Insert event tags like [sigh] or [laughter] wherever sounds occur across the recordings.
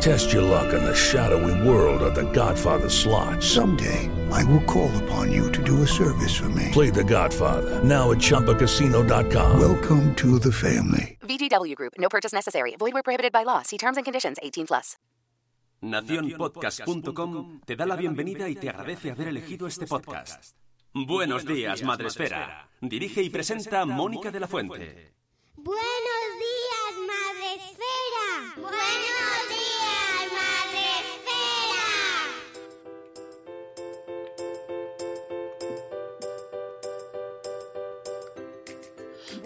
Test your luck in the shadowy world of The Godfather slot. Someday, I will call upon you to do a service for me. Play The Godfather now at ChumbaCasino.com. Welcome to the family. VGW Group. No purchase necessary. Void where prohibited by law. See terms and conditions. 18 plus. Naciónpodcast.com te da la bienvenida y te agradece haber elegido este podcast. Buenos días, Madresfera. Dirige y presenta Mónica de la Fuente. Buenos días, Madre Esfera. Buenos días,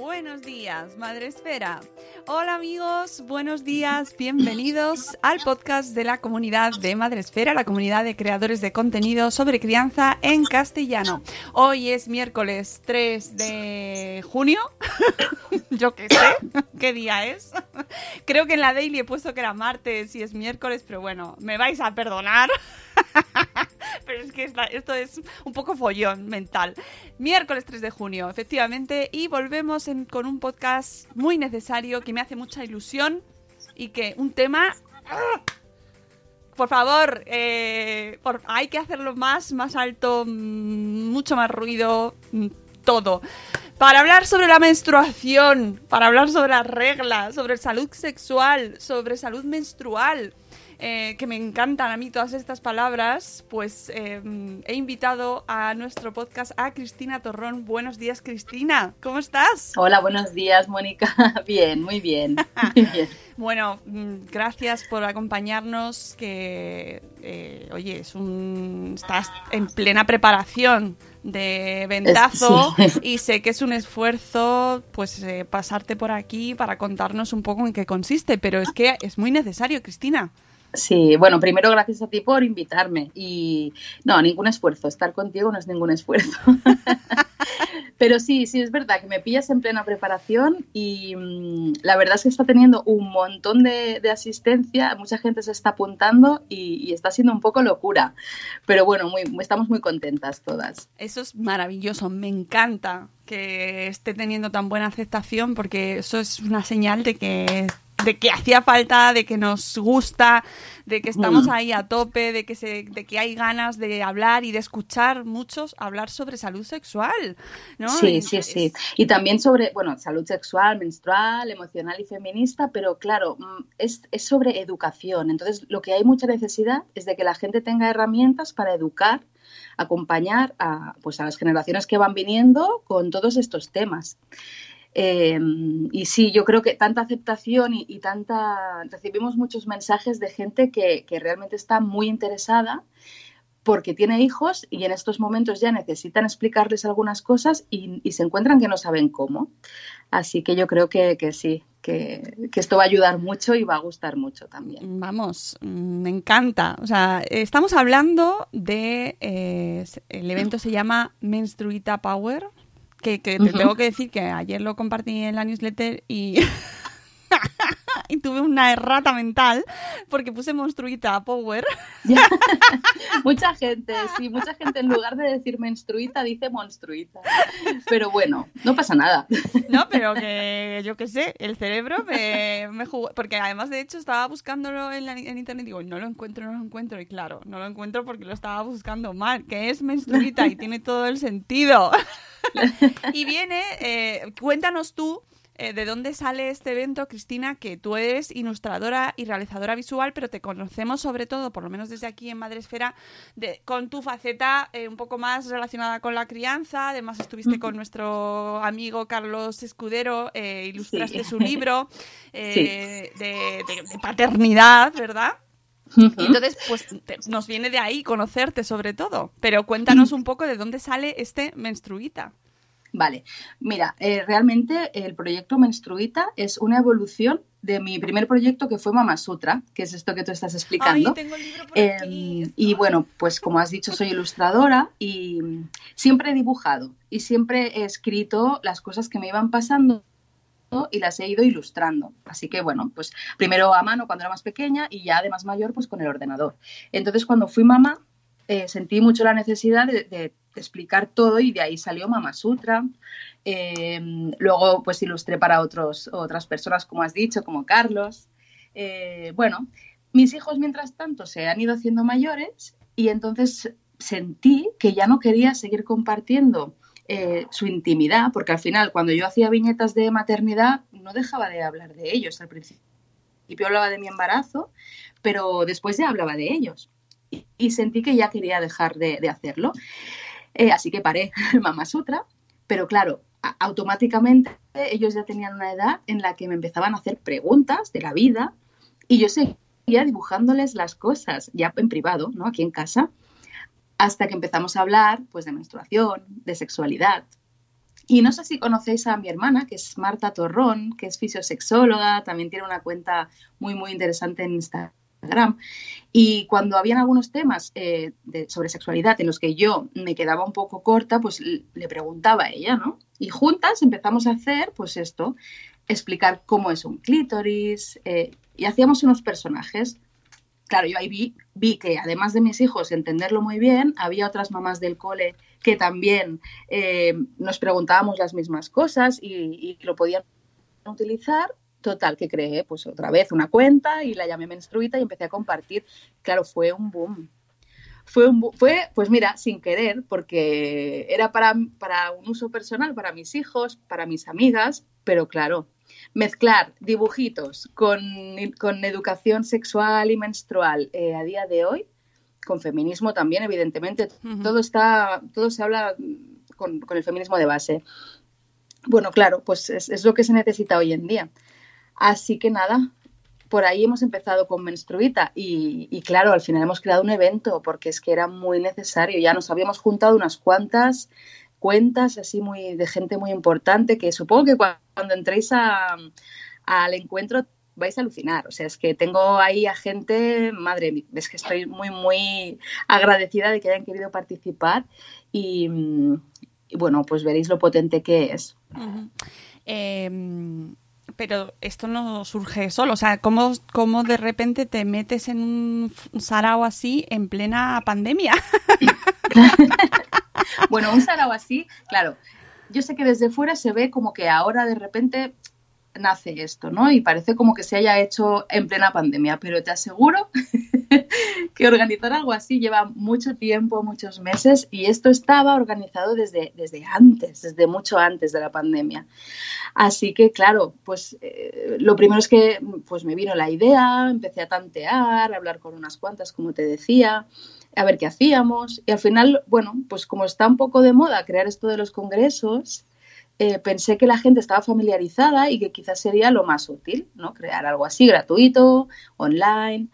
Buenos días, Madre Esfera. Hola amigos, buenos días, bienvenidos al podcast de la comunidad de Madre Esfera, la comunidad de creadores de contenido sobre crianza en castellano. Hoy es miércoles 3 de junio, [laughs] yo qué sé, ¿qué día es? Creo que en la daily he puesto que era martes y es miércoles, pero bueno, me vais a perdonar. [laughs] Es que esto es un poco follón mental. Miércoles 3 de junio, efectivamente, y volvemos con un podcast muy necesario que me hace mucha ilusión y que un tema... Por favor, eh, hay que hacerlo más, más alto, mm, mucho más ruido, mm, todo. Para hablar sobre la menstruación, para hablar sobre las reglas, sobre salud sexual, sobre salud menstrual, eh, que me encantan a mí todas estas palabras, pues eh, he invitado a nuestro podcast a Cristina Torrón. Buenos días, Cristina. ¿Cómo estás? Hola, buenos días, Mónica. [laughs] Bien, muy bien. Muy [laughs] bien. Bueno, mm, gracias por acompañarnos. Que, eh, oye, es un, estás en plena preparación de ventazo Sí. [laughs] y sé que es un esfuerzo, pues, eh, pasarte por aquí para contarnos un poco en qué consiste, pero es que es muy necesario, Cristina. Sí, bueno, primero gracias a ti por invitarme. Y no, ningún esfuerzo. Estar contigo no es ningún esfuerzo. [laughs] Pero sí, sí, es verdad que me pillas en plena preparación y mm, la verdad es que está teniendo un montón de, asistencia, mucha gente se está apuntando y, y está siendo un poco locura. Pero bueno, muy, estamos muy contentas todas. Eso es maravilloso, me encanta que esté teniendo tan buena aceptación porque eso es una señal de que de que hacía falta, de que nos gusta, de que estamos Mm. ahí a tope, de que se, de que hay ganas de hablar y de escuchar muchos hablar sobre salud sexual, ¿no? Sí, Y sí, es- sí. Y también sobre, bueno, salud sexual, menstrual, emocional y feminista, pero claro, mm, es, es sobre educación. Entonces, lo que hay mucha necesidad es de que la gente tenga herramientas para educar, acompañar a, pues, a las generaciones que van viniendo con todos estos temas. Eh, y sí, yo creo que tanta aceptación y, y tanta. Recibimos muchos mensajes de gente que, que realmente está muy interesada porque tiene hijos y en estos momentos ya necesitan explicarles algunas cosas y, y se encuentran que no saben cómo. Así que yo creo que, que sí, que, que esto va a ayudar mucho y va a gustar mucho también. Vamos, me encanta. O sea, estamos hablando de. eh, el evento se llama Menstruita Power. Que, que te tengo que decir que ayer lo compartí en la newsletter y. [laughs] y tuve una errata mental porque puse monstruita a Power. [laughs] mucha gente, sí, mucha gente en lugar de decir menstruita dice monstruita. Pero bueno, no pasa nada. No, pero que yo qué sé, el cerebro me, me jugó. Porque además, de hecho, estaba buscándolo en, la, en internet y digo, no lo encuentro, no lo encuentro. Y claro, no lo encuentro porque lo estaba buscando mal, que es menstruita y tiene todo el sentido. [laughs] y viene, eh, cuéntanos tú eh, de dónde sale este evento, Cristina, que tú eres ilustradora y realizadora visual, pero te conocemos sobre todo, por lo menos desde aquí en Madresfera, de, con tu faceta eh, un poco más relacionada con la crianza. Además, estuviste con nuestro amigo Carlos Escudero, eh, ilustraste su libro [laughs] de, paternidad, ¿verdad? entonces, pues nos viene de ahí conocerte sobre todo. Pero cuéntanos un poco de dónde sale este menstruita. Vale, mira, eh, realmente el proyecto Menstruita es una evolución de mi primer proyecto que fue Mama Sutra, que es esto que tú estás explicando. Em, y bueno, pues como has dicho, soy ilustradora y siempre he dibujado y siempre he escrito las cosas que me iban pasando y las he ido ilustrando. Así que bueno, pues primero a mano cuando era más pequeña y ya de más mayor pues con el ordenador. Entonces cuando fui mamá eh, sentí mucho la necesidad de explicar todo y de ahí salió Mama Sutra. Em, luego pues ilustré para otros, otras personas, como has dicho, como Carlos. Eh, bueno, mis hijos mientras tanto se han ido haciendo mayores y entonces sentí que ya no quería seguir compartiendo eh, su intimidad, porque al final cuando yo hacía viñetas de maternidad no dejaba de hablar de ellos. Al principio hablaba de mi embarazo, pero después ya hablaba de ellos. Y, sentí que ya quería dejar de, de hacerlo. Eh, así que paré [laughs] Mama Sutra, pero claro, automáticamente ellos ya tenían una edad en la que me empezaban a hacer preguntas de la vida y yo seguía dibujándoles las cosas ya en privado, ¿no? Aquí en casa, hasta que empezamos a hablar pues de menstruación, de sexualidad. Y no sé si conocéis a mi hermana, que es Marta Torrón, que es fisiosexóloga, también tiene una cuenta muy, muy interesante en Instagram y cuando habían algunos temas eh, sobre sexualidad en los que yo me quedaba un poco corta, pues le preguntaba a ella, ¿no? Y juntas empezamos a hacer, pues esto, explicar cómo es un clítoris eh, y hacíamos unos personajes. Claro, yo ahí vi, que además de mis hijos entenderlo muy bien, había otras mamás del cole que también eh, nos preguntábamos las mismas cosas y lo podían utilizar Total, que creé pues otra vez una cuenta y la llamé Menstruita y empecé a compartir. Claro, fue un boom. Fue, un fue pues mira, sin querer, porque era para, para un uso personal, para mis hijos, para mis amigas, pero claro, mezclar dibujitos con, con educación sexual y menstrual eh, a día de hoy, con feminismo también, evidentemente, todo está, todo se habla con, con, el feminismo de base. Bueno, claro, pues es, es, lo que se necesita hoy en día. Así que nada, por ahí hemos empezado con Menstruita y, claro, al final hemos creado un evento porque es que era muy necesario. Ya nos habíamos juntado unas cuantas cuentas así muy de gente muy importante que supongo que cuando entréis al encuentro vais a alucinar. O sea, es que tengo ahí a gente, madre, es que estoy muy, muy agradecida de que hayan querido participar y, bueno, pues veréis lo potente que es pero esto no surge solo. O sea, ¿cómo, cómo de repente te metes en un sarao así en plena pandemia? [laughs] bueno, un sarao así, claro. Yo sé que desde fuera se ve como que ahora de repente nace esto, ¿no? Y parece como que se haya hecho en plena pandemia, pero te aseguro [laughs] que organizar algo así lleva mucho tiempo, muchos meses, y esto estaba organizado desde, desde antes, desde mucho antes de la pandemia. Así que, claro, pues eh, lo primero es que pues me vino la idea, empecé a tantear, a hablar con unas cuantas, como te decía, a ver qué hacíamos, y al final, bueno, pues como está un poco de moda crear esto de los congresos, eh, pensé que la gente estaba familiarizada y que quizás sería lo más útil, ¿no? Crear algo así gratuito, online.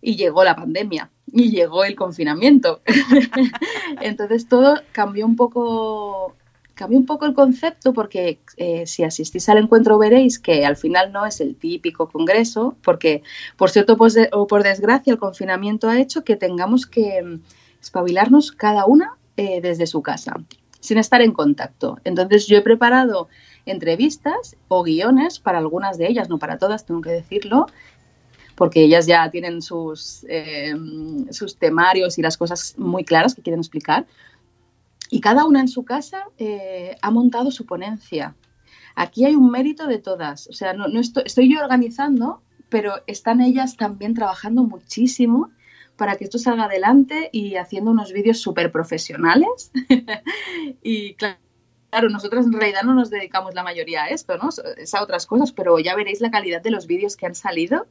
Y llegó la pandemia y llegó el confinamiento. [laughs] Entonces todo cambió un poco cambió un poco el concepto porque eh, si asistís al encuentro veréis que al final no es el típico congreso, porque por cierto pues o por desgracia el confinamiento ha hecho que tengamos que espabilarnos cada una eh, desde su casa sin estar en contacto. Entonces yo he preparado entrevistas o guiones para algunas de ellas, no para todas, tengo que decirlo, porque ellas ya tienen sus, eh, sus temarios y las cosas muy claras que quieren explicar. Y cada una en su casa eh, ha montado su ponencia. Aquí hay un mérito de todas. O sea, no, estoy yo organizando, pero están ellas también trabajando muchísimo para que esto salga adelante y haciendo unos vídeos súper profesionales. [laughs] y claro, Claro, nosotros en realidad no nos dedicamos la mayoría a esto, ¿no? Es a otras cosas, pero ya veréis la calidad de los vídeos que han salido.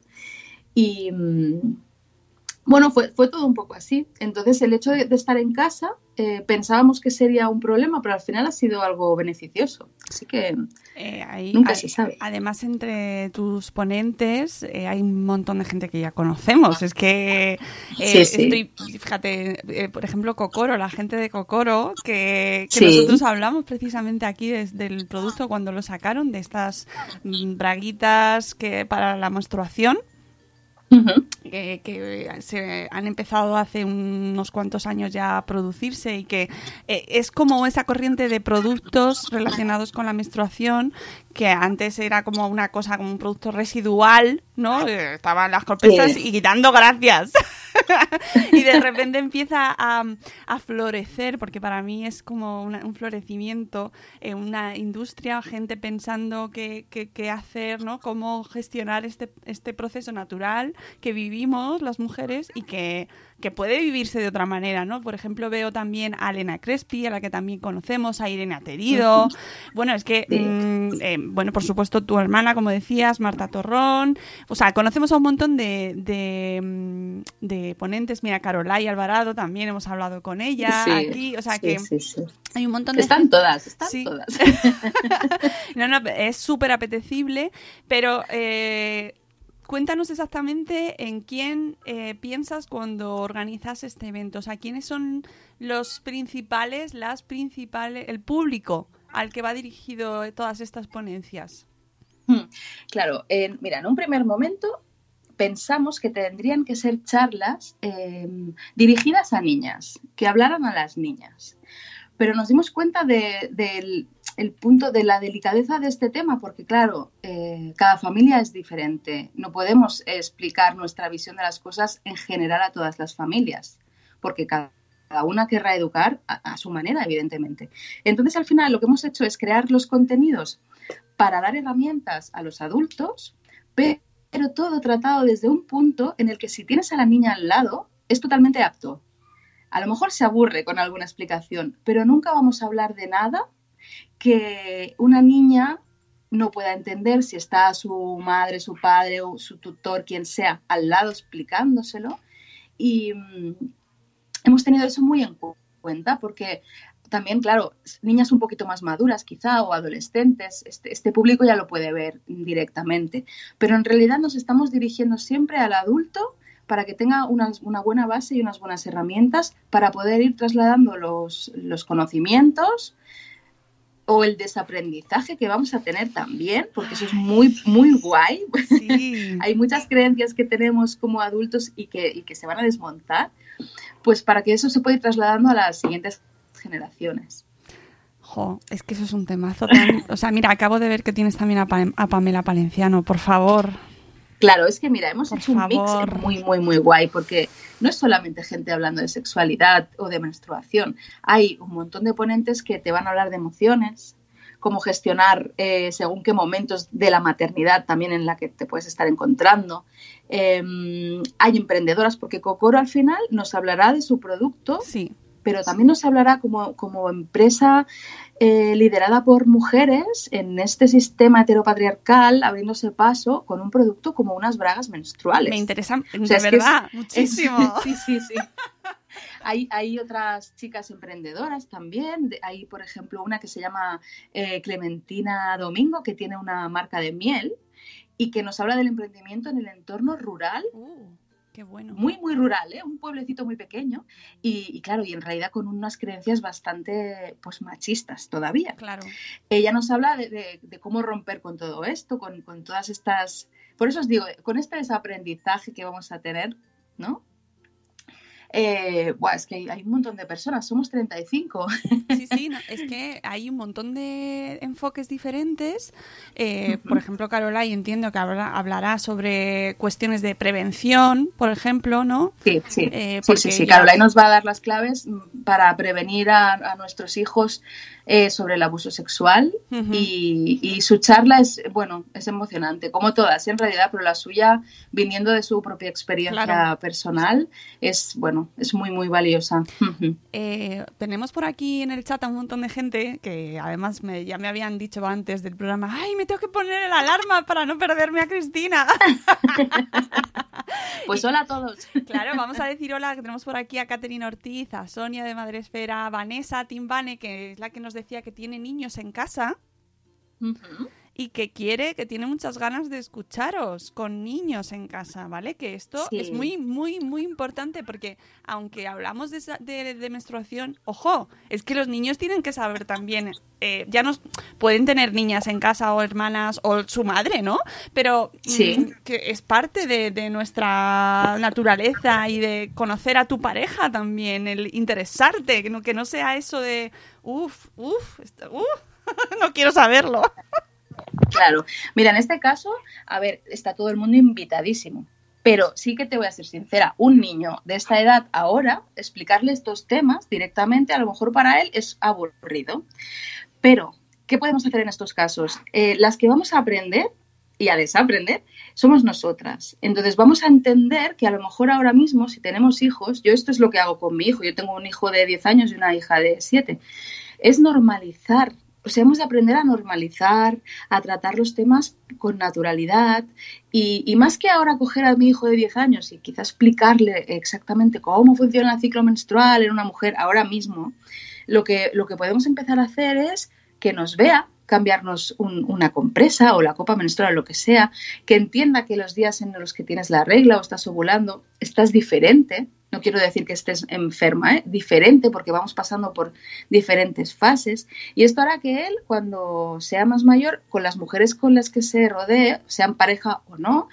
Y, mm, bueno, fue, fue todo un poco así. Entonces, el hecho de, de estar en casa, eh, pensábamos que sería un problema, pero al final ha sido algo beneficioso. Así que Eh, ahí- nunca hay- se sabe. Además, entre tus ponentes eh, hay un montón de gente que ya conocemos. Es que eh, Sí, sí. estoy, fíjate, por ejemplo, Cocoro, la gente de Cocoro, que, que Sí. nosotros hablamos precisamente aquí des- del producto cuando lo sacaron, de estas mm, braguitas que para la menstruación. Que se han empezado hace unos cuantos años ya a producirse y que eh, es como esa corriente de productos relacionados con la menstruación que antes era como una cosa, como un producto residual, ¿no? Eh, estaban las corpesas Sí. y dando gracias. [laughs] y de repente empieza a, a florecer, porque para mí es como una- un florecimiento, eh, una industria, gente pensando qué, qué- qué hacer, ¿no? Cómo gestionar este, este proceso natural que vivimos las mujeres y que, que puede vivirse de otra manera, ¿no? Por ejemplo, veo también a Elena Crespi, a la que también conocemos, a Irene Aterido. Bueno, es que, Sí. mm, eh, bueno, por supuesto, tu hermana, como decías, Marta Torrón. O sea, conocemos a un montón de, de, mm, de ponentes. Mira, Carolai Alvarado, también hemos hablado con ella Sí, aquí. O sea, sí, que sí, hay un montón de Están gente- todas, están todas. [laughs] no, no, es súper apetecible, pero eh, cuéntanos exactamente en quién eh, piensas cuando organizas este evento. O sea, quiénes son los principales, las principales, el público al que va dirigido todas estas ponencias. Hmm, Claro, en- mira, en un primer momento pensamos que tendrían que ser charlas eh, dirigidas a niñas, que hablaran a las niñas. Pero nos dimos cuenta de- del el punto de la delicadeza de este tema, porque claro, eh, cada familia es diferente. No podemos explicar nuestra visión de las cosas en general a todas las familias, porque cada cada una querrá educar a, su manera, evidentemente. Entonces, al final, lo que hemos hecho es crear los contenidos para dar herramientas a los adultos, pe- pero todo tratado desde un punto en el que si tienes a la niña al lado, es totalmente apto. A lo mejor se aburre con alguna explicación, pero nunca vamos a hablar de nada que una niña no pueda entender si está su madre, su padre o su tutor, quien sea, al lado explicándoselo. Y mm, hemos tenido eso muy en cu- cuenta porque también, claro, niñas un poquito más maduras quizá o adolescentes, este, este público ya lo puede ver directamente, pero en realidad nos estamos dirigiendo siempre al adulto para que tenga una buena base y unas buenas herramientas para poder ir trasladando los, los conocimientos o el desaprendizaje que vamos a tener también, porque eso es muy, muy guay. Sí. [laughs] Hay muchas creencias que tenemos como adultos y que, y que se van a desmontar, pues para que eso se pueda ir trasladando a las siguientes generaciones. Jo, es que eso es un temazo. tan- O sea, mira, acabo de ver que tienes también a, Pa- a Pamela Palenciano, por favor. Claro, es que mira, hemos Por hecho un mix muy, muy, muy guay, porque no es solamente gente hablando de sexualidad o de menstruación, hay un montón de ponentes que te van a hablar de emociones, cómo gestionar eh, según qué momentos de la maternidad también en la que te puedes estar encontrando. Eh, hay emprendedoras, porque Cocoro al final nos hablará de su producto, Sí. pero también nos hablará como, como empresa eh, liderada por mujeres en este sistema heteropatriarcal, abriéndose paso con un producto como unas bragas menstruales. Me interesa, de sea, que verdad, [laughs] es- muchísimo. [laughs] sí, sí, sí. Hay, hay otras chicas emprendedoras también. de- Hay, por ejemplo, una que se llama eh, Clementina Domingo, que tiene una marca de miel y que nos habla del emprendimiento en el entorno rural Uh, qué bueno. muy, muy rural, ¿eh? un pueblecito muy pequeño y, y claro, y en realidad con unas creencias bastante pues machistas todavía. Claro. Ella nos habla de, de- de cómo romper con todo esto, con, con todas estas... Por eso os digo, con este desaprendizaje que vamos a tener, ¿no? Eh, buah, es que hay, hay un montón de personas, somos 35. Sí, sí, no, [laughs] es que hay un montón de enfoques diferentes. Eh, por ejemplo, Carolai entiendo que habla- hablará sobre cuestiones de prevención, por ejemplo, ¿no? Sí, sí, Eh, sí, sí, sí. ya- Caroline nos va a dar las claves mm, para prevenir a, a nuestros hijos eh, sobre el abuso sexual y, y su charla es, bueno, es emocionante, como todas en realidad, pero la suya, viniendo de su propia experiencia Claro. personal, es, bueno, es muy, muy valiosa. Eh, tenemos por aquí en el chat a un montón de gente que además me- ya me habían dicho antes del programa, ay, me tengo que poner el alarma para no perderme a Cristina. [laughs] Pues hola a todos. [laughs] Claro, vamos a decir hola, que tenemos por aquí a Caterina Ortiz, a Sonia de Madresfera, a Vanessa Timbane, que es la que nos decía que tiene niños en casa. Y que quiere, que tiene muchas ganas de escucharos con niños en casa, ¿vale? Que esto Sí. es muy, muy, muy importante porque aunque hablamos de, de- de menstruación, ojo, es que los niños tienen que saber también, eh, ya nos pueden tener niñas en casa o hermanas o su madre, ¿no? Pero Sí. mm, que es parte de, de nuestra naturaleza y de conocer a tu pareja también, el interesarte, que no, que no sea eso de, uff, uff, uff, no quiero saberlo. Claro. Mira, en este caso, a ver, está todo el mundo invitadísimo. Pero sí que te voy a ser sincera, un niño de esta edad ahora, explicarle estos temas directamente, a lo mejor para él es aburrido. Pero, ¿qué podemos hacer en estos casos? Eh, las que vamos a aprender y a desaprender somos nosotras. Entonces vamos a entender que a lo mejor ahora mismo, si tenemos hijos, yo esto es lo que hago con mi hijo, yo tengo un hijo de 10 años y una hija de 7, es normalizar. O sea, hemos de aprender a normalizar, a tratar los temas con naturalidad y, y más que ahora coger a mi hijo de 10 años y quizás explicarle exactamente cómo funciona el ciclo menstrual en una mujer ahora mismo, lo que, lo que podemos empezar a hacer es que nos vea cambiarnos un- una compresa o la copa menstrual, lo que sea, que entienda que los días en los que tienes la regla o estás ovulando estás diferente. No quiero decir que estés enferma, ¿eh? diferente porque vamos pasando por diferentes fases. Y esto hará que él, cuando sea más mayor, con las mujeres con las que se rodee, sean pareja o no,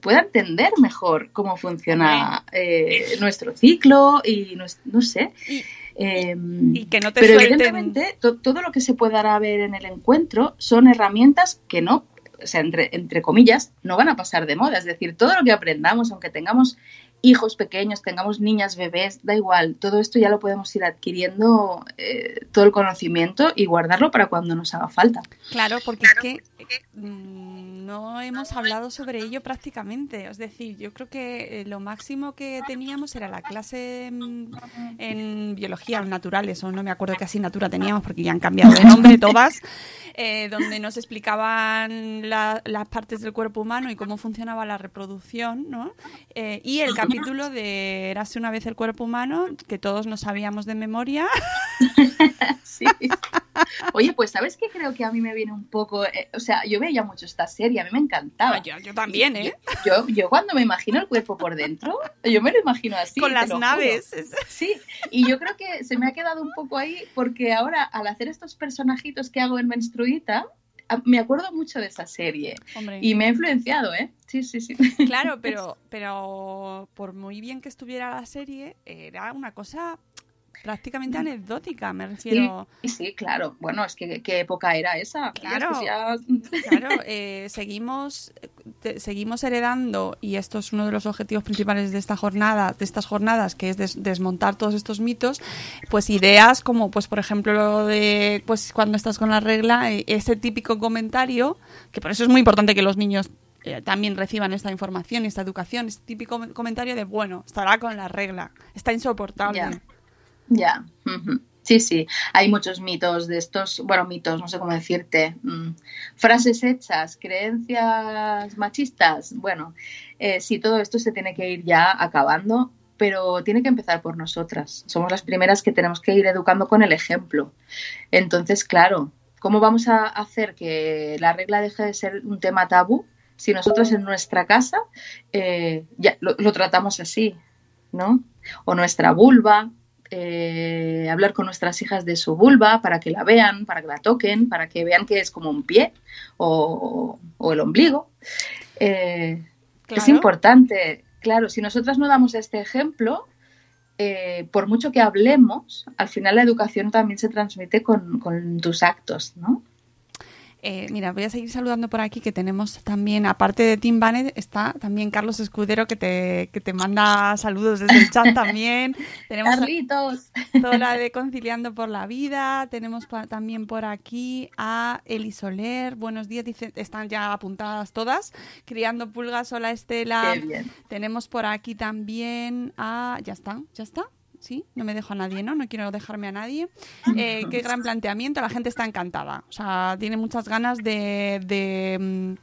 pueda entender mejor cómo funciona eh, nuestro ciclo y no sé. Y- Eh, Y que no te pero suelten. evidentemente to- todo lo que se pueda ver en el encuentro son herramientas que no, o sea, entre, entre comillas, no van a pasar de moda. Es decir, todo lo que aprendamos, aunque tengamos hijos pequeños, tengamos niñas, bebés, da igual, todo esto ya lo podemos ir adquiriendo, eh, todo el conocimiento y guardarlo para cuando nos haga falta. Claro, porque es que mm, no hemos hablado sobre ello prácticamente. Es decir, yo creo que eh, lo máximo que teníamos era la clase mm, en biología o naturales, o no me acuerdo qué asignatura teníamos porque ya han cambiado de nombre [laughs] todas, eh, donde nos explicaban la- las partes del cuerpo humano y cómo funcionaba la reproducción, ¿no? Eh, y el capítulo de Érase una vez el cuerpo humano, que todos nos sabíamos de memoria. [laughs] Sí. Oye, pues ¿sabes qué creo que a mí me viene un poco? eh, o sea, yo veía mucho esta serie, a mí me encantaba. Ah, yo, yo también, ¿eh? Yo, yo cuando me imagino el cuerpo por dentro, yo me lo imagino así. Con las juro. naves. es- Sí, y yo creo que se me ha quedado un poco ahí porque ahora al hacer estos personajitos que hago en Menstruita, me acuerdo mucho de esa serie Hombre. y me ha influenciado, ¿eh? Sí, sí, sí. Claro, [laughs] pero, pero por muy bien que estuviera la serie, era una cosa prácticamente anecdótica, me refiero. sí, claro. Bueno, es que qué época era esa. Claro. Ya- Claro, [laughs] eh, seguimos, te- seguimos heredando, y esto es uno de los objetivos principales de esta jornada, de estas jornadas, que es des- desmontar todos estos mitos, pues ideas como, pues por ejemplo, lo de pues cuando estás con la regla, eh, ese típico comentario, que por eso es muy importante que los niños eh, también reciban esta información y esta educación, este típico comentario de, bueno, estará con la regla, está insoportable. Ya. Sí, sí. Hay muchos mitos de estos, bueno, mitos, no sé cómo decirte. mm, frases hechas, creencias machistas. Bueno, eh, sí, todo esto se tiene que ir ya acabando, pero tiene que empezar por nosotras. Somos las primeras que tenemos que ir educando con el ejemplo. Entonces, claro, ¿cómo vamos a hacer que la regla deje de ser un tema tabú si nosotros en nuestra casa eh, ya lo, lo tratamos así, ¿no? O nuestra vulva, eh, hablar con nuestras hijas de su vulva para que la vean, para que la toquen, para que vean que es como un pie o, o el ombligo. Eh, Es importante, claro, si nosotras no damos este ejemplo, eh, por mucho que hablemos, al final la educación también se transmite con, con tus actos, ¿no? Eh, mira, voy a seguir saludando por aquí que tenemos también, aparte de Tim Bannett, está también Carlos Escudero que te, que te manda saludos desde el chat también. [laughs] tenemos Carlitos. De Conciliando por la Vida. Tenemos también por aquí a Eli Soler. Buenos días, dice, están ya apuntadas todas. Criando Pulgas, hola Estela. Qué bien. Tenemos por aquí también a... ¿Ya está? ¿Ya está? Sí, no me dejo a nadie, ¿no? No quiero dejarme a nadie. Eh, qué gran planteamiento, la gente está encantada. O sea, tiene muchas ganas de, de, mm,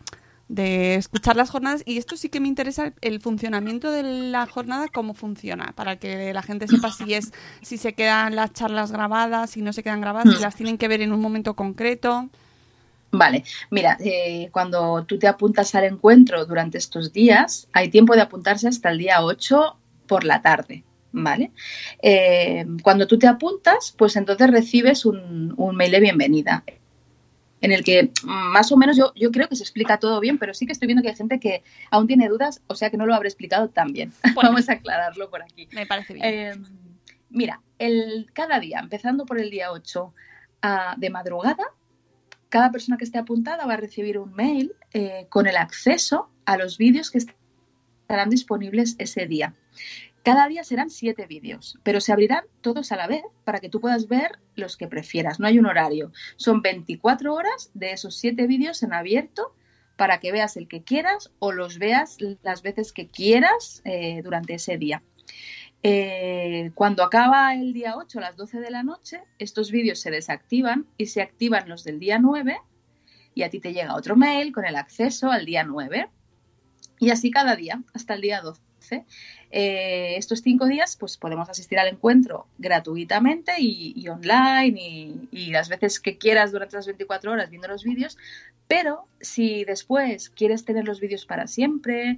de escuchar las jornadas. Y esto sí que me interesa el funcionamiento de la jornada, cómo funciona, para que la gente sepa si es, si se quedan las charlas grabadas, si no se quedan grabadas, si las tienen que ver en un momento concreto. Vale, mira, eh, cuando tú te apuntas al encuentro durante estos días, hay tiempo de apuntarse hasta el día 8 por la tarde, ¿vale? Eh, cuando tú te apuntas, pues entonces recibes un, un mail de bienvenida en el que más o menos yo, yo creo que se explica todo bien, pero sí que estoy viendo que hay gente que aún tiene dudas, o sea que no lo habré explicado tan bien. [laughs] Bueno. Vamos a aclararlo por aquí. Me parece bien. Eh, mira, el, cada día, empezando por el día 8 ah, de madrugada, cada persona que esté apuntada va a recibir un mail eh, con el acceso a los vídeos que estarán disponibles ese día. Cada día serán siete vídeos, pero se abrirán todos a la vez para que tú puedas ver los que prefieras. No hay un horario. Son 24 horas de esos siete vídeos en abierto para que veas el que quieras o los veas las veces que quieras eh, durante ese día. Eh, cuando acaba el día 8 a las 12 de la noche, estos vídeos se desactivan y se activan los del día 9 y a ti te llega otro mail con el acceso al día 9 y así cada día hasta el día 12. Eh, estos cinco días pues podemos asistir al encuentro gratuitamente y, online y, las veces que quieras durante las 24 horas viendo los vídeos, pero si después quieres tener los vídeos para siempre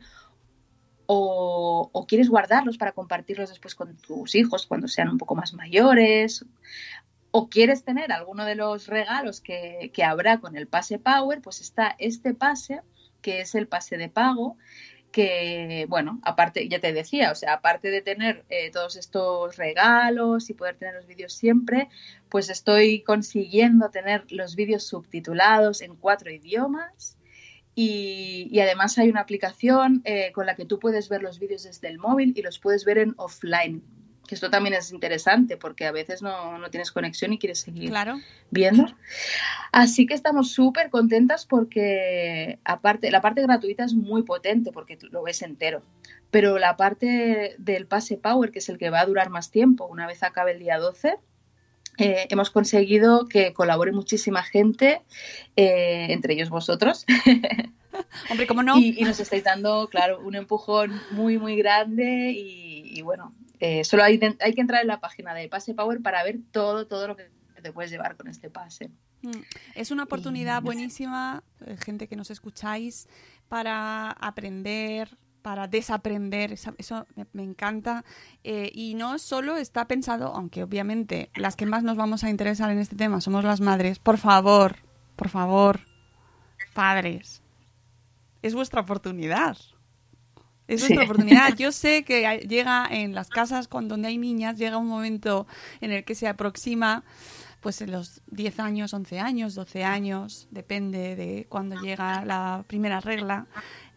o, o, quieres guardarlos para compartirlos después con tus hijos cuando sean un poco más mayores, o quieres tener alguno de los regalos que, que, habrá con el pase Power, pues está este pase, que es el pase de pago, que, bueno, aparte, ya te decía, o sea, aparte de tener eh, todos estos regalos y poder tener los vídeos siempre, pues estoy consiguiendo tener los vídeos subtitulados en cuatro idiomas. Y, además hay una aplicación eh, con la que tú puedes ver los vídeos desde el móvil y los puedes ver en offline. Que esto también es interesante porque a veces no, no tienes conexión y quieres seguir claro. viendo. Así que estamos súper contentas porque aparte, la parte gratuita es muy potente porque lo ves entero. Pero la parte del pase Power, que es el que va a durar más tiempo, una vez acabe el día 12, eh, hemos conseguido que colabore muchísima gente, eh, entre ellos vosotros. [laughs] Hombre, ¿cómo no? Y, y, nos estáis dando, claro, un empujón muy, muy grande y, y bueno, eh, solo hay, hay, que entrar en la página de Pase Power para ver todo, todo lo que te puedes llevar con este pase. Es una oportunidad y... buenísima, eh, gente que nos escucháis, para aprender, para desaprender, eso, me, encanta. Eh, y no solo está pensado, aunque obviamente las que más nos vamos a interesar en este tema somos las madres, por favor, por favor, padres, es vuestra oportunidad. Es vuestra sí. oportunidad. Yo sé que llega en las casas con donde hay niñas, llega un momento en el que se aproxima pues en los 10 años, 11 años, 12 años, depende de cuando llega la primera regla,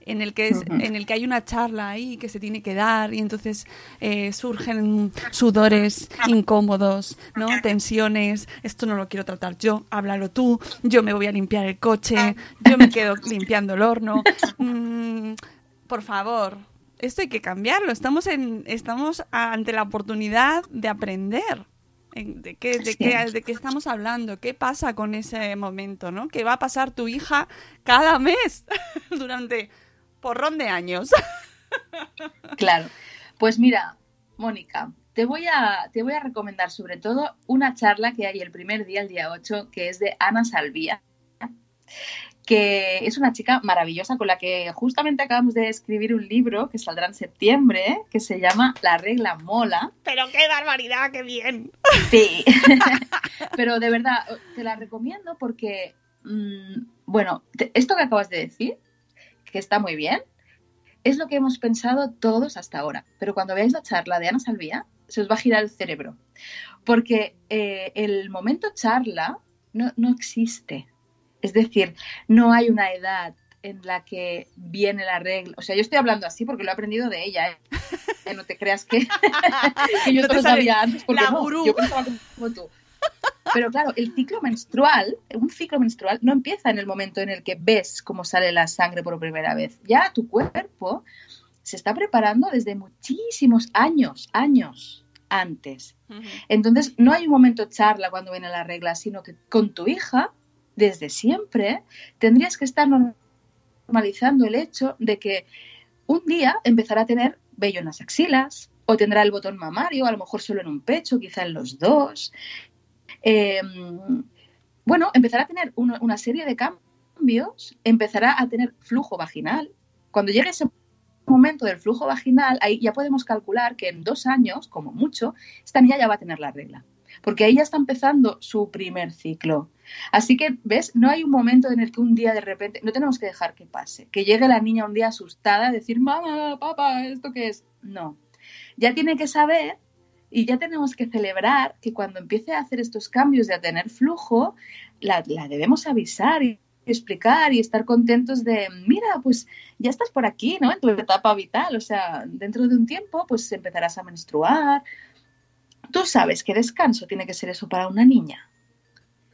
en el que es, en el que hay una charla ahí que se tiene que dar y entonces eh, surgen sudores incómodos, ¿no? Tensiones, esto no lo quiero tratar yo, háblalo tú, yo me voy a limpiar el coche, yo me quedo limpiando el horno. Mm, por favor, esto hay que cambiarlo. Estamos en estamos ante la oportunidad de aprender. ¿De qué, de, qué, ¿De qué estamos hablando? ¿Qué pasa con ese momento? ¿no? ¿Qué va a pasar tu hija cada mes [laughs] durante porrón de años? [laughs] Claro. Pues mira, Mónica, te voy, a, te voy a recomendar sobre todo una charla que hay el primer día, el día 8, que es de Ana Salvía, que es una chica maravillosa con la que justamente acabamos de escribir un libro que saldrá en septiembre, que se llama La regla mola. Pero qué barbaridad, qué bien. Sí, [laughs] pero de verdad, te la recomiendo porque, mmm, bueno, te, esto que acabas de decir, que está muy bien, es lo que hemos pensado todos hasta ahora. Pero cuando veáis la charla de Ana Salvía, se os va a girar el cerebro. Porque eh, el momento charla no, no existe. Es decir, no hay una edad en la que viene la regla. O sea, yo estoy hablando así porque lo he aprendido de ella, ¿eh? No te creas que, [laughs] que yo No te lo sabía antes, porque la no, gurú. yo pensaba como tú. Pero claro, el ciclo menstrual, un ciclo menstrual no empieza en el momento en el que ves cómo sale la sangre por primera vez. Ya tu cuerpo se está preparando desde muchísimos años, años antes. Entonces, no hay un momento charla cuando viene la regla, sino que con tu hija, desde siempre, tendrías que estar normalizando el hecho de que un día empezará a tener vello en las axilas, o tendrá el botón mamario, a lo mejor solo en un pecho, quizá en los dos. Eh, bueno, empezará a tener una, una serie de cambios, empezará a tener flujo vaginal. Cuando llegue ese momento del flujo vaginal, ahí ya podemos calcular que en dos años, como mucho, esta niña ya va a tener la regla. Porque ahí ya está empezando su primer ciclo. Así que, ¿ves? No hay un momento en el que un día de repente, no tenemos que dejar que pase, que llegue la niña un día asustada a decir, mamá, papá, ¿esto qué es? No. Ya tiene que saber y ya tenemos que celebrar que cuando empiece a hacer estos cambios de a tener flujo, la, la debemos avisar y explicar y estar contentos de, mira, pues ya estás por aquí, ¿no? En tu etapa vital, o sea, dentro de un tiempo, pues empezarás a menstruar. Tú sabes que descanso tiene que ser eso para una niña.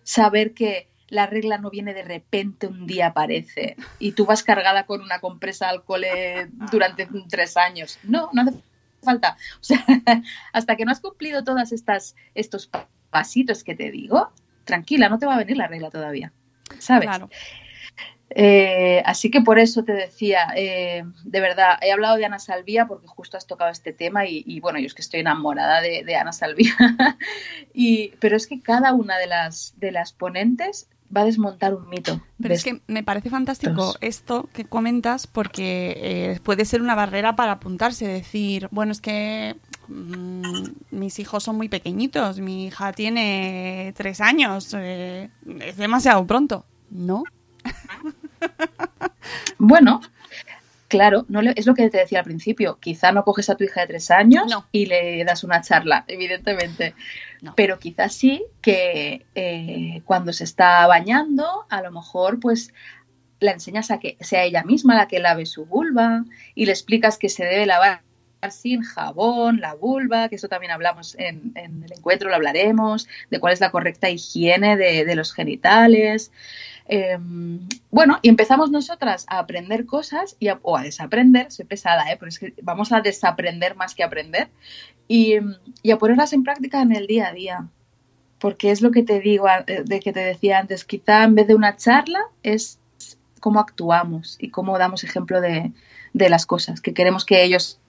Saber que la regla no viene de repente, un día aparece y tú vas cargada con una compresa al cole [laughs] durante tres años. No, no hace falta. O sea, [laughs] hasta que no has cumplido todas estas estos pasitos que te digo, tranquila, no te va a venir la regla todavía. ¿Sabes? Claro. Eh, así que por eso te decía, eh, de verdad, he hablado de Ana Salvía porque justo has tocado este tema y, y bueno, yo es que estoy enamorada de, de Ana Salvía. [laughs] y, pero es que cada una de las, de las ponentes va a desmontar un mito. Pero es que me parece fantástico esto que comentas porque eh, puede ser una barrera para apuntarse, decir, bueno, es que mm, mis hijos son muy pequeñitos, mi hija tiene tres años, eh, es demasiado pronto. No, [laughs] [laughs] Bueno, claro, no le- es lo que te decía al principio. Quizá no coges a tu hija de tres años No. y le das una charla, evidentemente. No. Pero quizás sí que eh, cuando se está bañando, a lo mejor pues la enseñas a que sea ella misma la que lave su vulva y le explicas que se debe lavar sin jabón, la vulva, que eso también hablamos en, en el encuentro, lo hablaremos, de cuál es la correcta higiene de, de los genitales. Eh, bueno, y empezamos nosotras a aprender cosas y o a desaprender, soy pesada, ¿eh? pero es que vamos a desaprender más que aprender y, y a ponerlas en práctica en el día a día. Porque es lo que te digo, eh, de que te decía antes, quizá en vez de una charla es cómo actuamos y cómo damos ejemplo de, de las cosas que queremos que ellos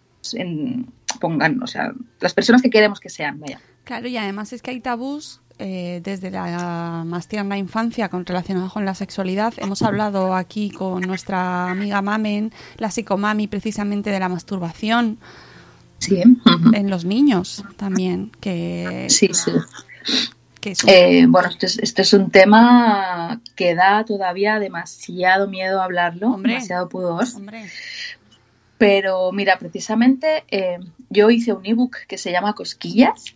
pongan, o sea, las personas que queremos que sean, vaya. Claro, y además es que hay tabús eh, desde la más tierna infancia con relacionados con la sexualidad. Hemos hablado aquí con nuestra amiga Mamen, la psicomami, precisamente de la masturbación Sí, en los niños también, que, sí, sí. que Eh, bueno, esto es, esto es un tema que da todavía demasiado miedo hablarlo, Hombre. demasiado pudor. Hombre, Pero mira, precisamente eh, yo hice un ebook que se llama Cosquillas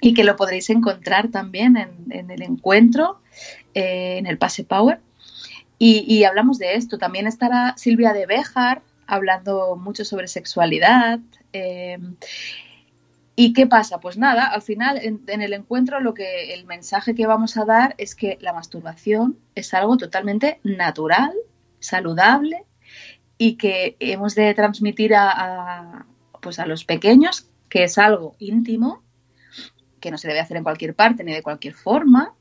y que lo podréis encontrar también en, el encuentro, eh, en el Pase Power. Y, hablamos de esto. También estará Silvia de Béjar hablando mucho sobre sexualidad. eh, ¿Y qué pasa? Pues nada, al final en, el encuentro lo que el mensaje que vamos a dar es que la masturbación es algo totalmente natural, saludable y que hemos de transmitir a, pues a los pequeños que es algo íntimo, que no se debe hacer en cualquier parte ni de cualquier forma,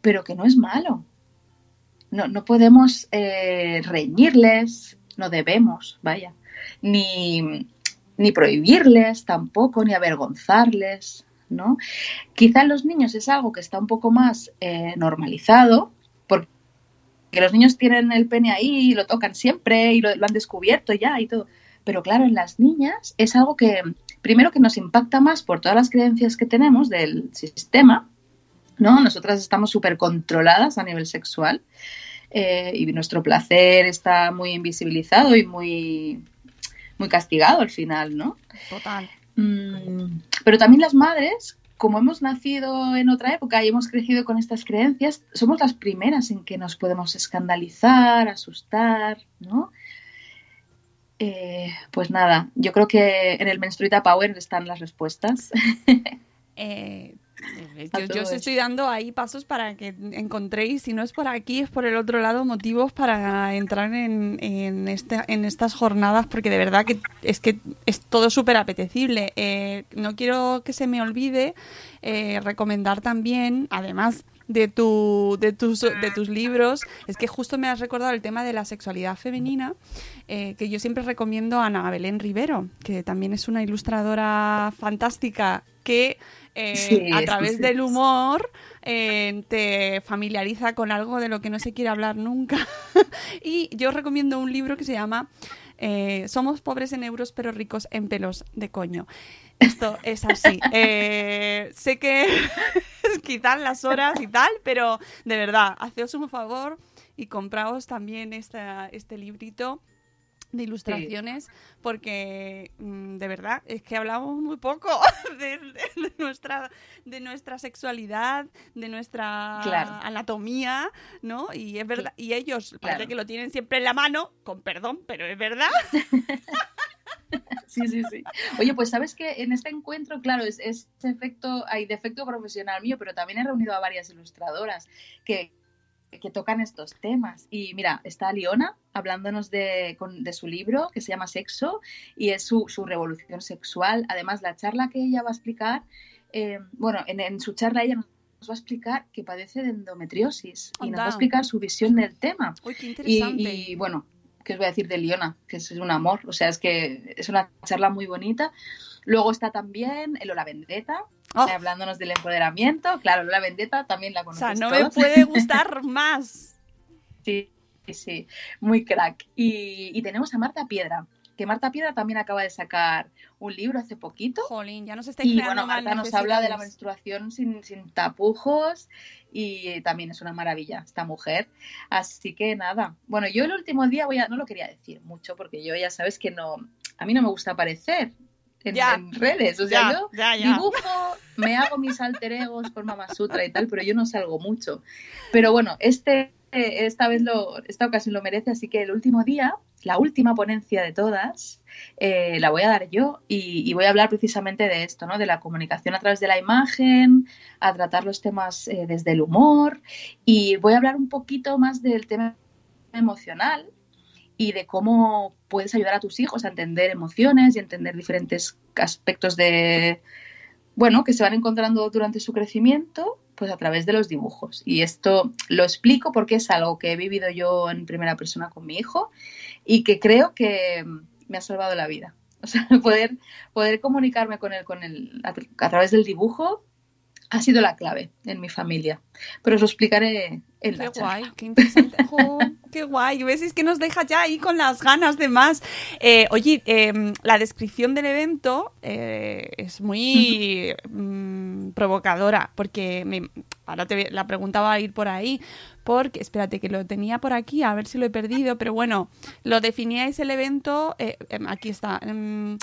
pero que no es malo. No, no podemos eh, reñirles, no debemos, vaya, ni, ni prohibirles tampoco, ni avergonzarles, ¿no? Quizá en los niños es algo que está un poco más eh, normalizado, porque los niños tienen el pene ahí y lo tocan siempre y lo, lo han descubierto ya y todo. Pero claro, en las niñas es algo que, primero que nos impacta más por todas las creencias que tenemos del sistema, ¿no? Nosotras estamos súper controladas a nivel sexual eh, y nuestro placer está muy invisibilizado y muy, muy castigado al final, ¿no? total. mm, pero también las madres, como hemos nacido en otra época y hemos crecido con estas creencias, somos las primeras en que nos podemos escandalizar, asustar, ¿no? Eh, pues nada, yo creo que en el Menstruita Power están las respuestas. [laughs] Eh, yo, os estoy dando ahí pasos para que encontréis, si no es por aquí, es por el otro lado, motivos para entrar en, en, en estas jornadas, porque de verdad que es que es todo súper apetecible. Eh, no quiero que se me olvide recomendar también, además de, tu, de, tus, de tus libros, es que justo me has recordado el tema de la sexualidad femenina, eh, que yo siempre recomiendo a Ana Belén Rivero, que también es una ilustradora fantástica que eh, a través del humor eh, te familiariza con algo de lo que no se quiere hablar nunca. [laughs] y yo recomiendo un libro que se llama Somos pobres en euros pero ricos en pelos de coño. Esto es así. Eh, sé que [laughs] quitan las horas y tal, pero de verdad, haceos un favor y compraos también esta, este librito de ilustraciones porque mm, de verdad es que hablamos muy poco [laughs] de, nuestra de nuestra sexualidad de nuestra anatomía no y es verdad y ellos parece que lo tienen siempre en la mano con perdón pero es verdad. [laughs] Sí, sí, sí. Oye, pues sabes que en este encuentro, claro, es, es efecto, hay defecto profesional mío, pero también he reunido a varias ilustradoras que, que tocan estos temas. Y mira, está Liona hablándonos de, de su libro que se llama Sexo y es su, su, revolución sexual. Además, la charla que ella va a explicar, eh, bueno, en, en, su charla ella nos va a explicar que padece de endometriosis y nos va a explicar su visión del tema. Uy, qué interesante. Y, y bueno, ¿qué os voy a decir de Liona? Que es un amor, o sea, es que es una charla muy bonita. Luego está también el Ola Vendetta, oh. hablándonos del empoderamiento. Claro, Lola Vendetta también la conoces O sea, no me puede [laughs] gustar más. Sí, sí, muy crack. Y, y, tenemos a Marta Piedra, que Marta Piedra también acaba de sacar un libro hace poquito. Jolín, ya nos está Y bueno, Marta nos habla de la menstruación sin, sin tapujos y también es una maravilla esta mujer. Así que nada, bueno, yo el último día voy a, no lo quería decir mucho porque yo ya sabes que no, a mí no me gusta aparecer en, en redes, o sea, ya, yo ya. dibujo, me hago mis alter egos por Mama Sutra y tal, pero yo no salgo mucho. Pero bueno, este esta vez lo, esta ocasión lo merece, así que el último día, la última ponencia de todas, eh, la voy a dar yo y, y, voy a hablar precisamente de esto, ¿no? De la comunicación a través de la imagen, a tratar los temas eh, desde el humor y voy a hablar un poquito más del tema emocional y de cómo puedes ayudar a tus hijos a entender emociones y entender diferentes aspectos de, bueno, que se van encontrando durante su crecimiento pues a través de los dibujos. Y esto lo explico porque es algo que he vivido yo en primera persona con mi hijo y que creo que me ha salvado la vida. [laughs] O sea, poder, poder comunicarme con él, con él a, a través del dibujo ha sido la clave en mi familia. Pero os lo explicaré en la Qué guay, qué interesante. [laughs] Oh, qué guay. ¿Ves? Es que nos deja ya ahí con las ganas de más. Eh, oye, eh, la descripción del evento eh, es muy mm, provocadora, porque me, ahora te, la pregunta va a ir por ahí, porque, espérate, que lo tenía por aquí, a ver si lo he perdido, pero bueno, lo definíais el evento, eh, em, aquí está. Em,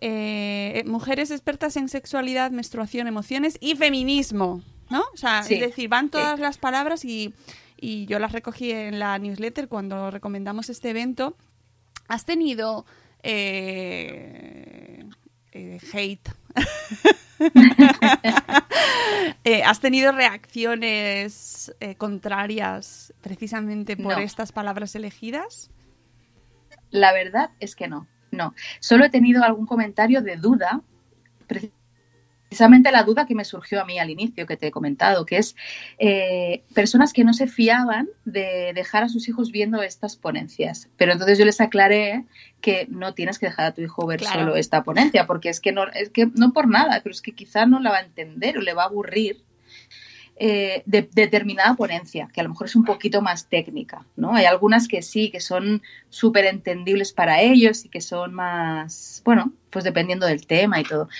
eh, mujeres expertas en sexualidad, menstruación, emociones y feminismo, ¿no? O sea, Sí, es decir, van todas sí. las palabras y, y yo las recogí en la newsletter cuando recomendamos este evento. ¿Has tenido eh, eh, hate? [laughs] Eh, ¿Has tenido reacciones eh, contrarias precisamente por No. estas palabras elegidas? La verdad es que no, no. Solo he tenido algún comentario de duda, precisamente la duda que me surgió a mí al inicio, que te he comentado, que es eh, personas que no se fiaban de dejar a sus hijos viendo estas ponencias. Pero entonces yo les aclaré que no tienes que dejar a tu hijo ver Claro. solo esta ponencia, porque es que no, es que no por nada, pero es que quizá no la va a entender o le va a aburrir eh, de, determinada ponencia, que a lo mejor es un poquito más técnica, ¿no? Hay algunas que sí, que son súper entendibles para ellos y que son más, bueno, pues dependiendo del tema y todo.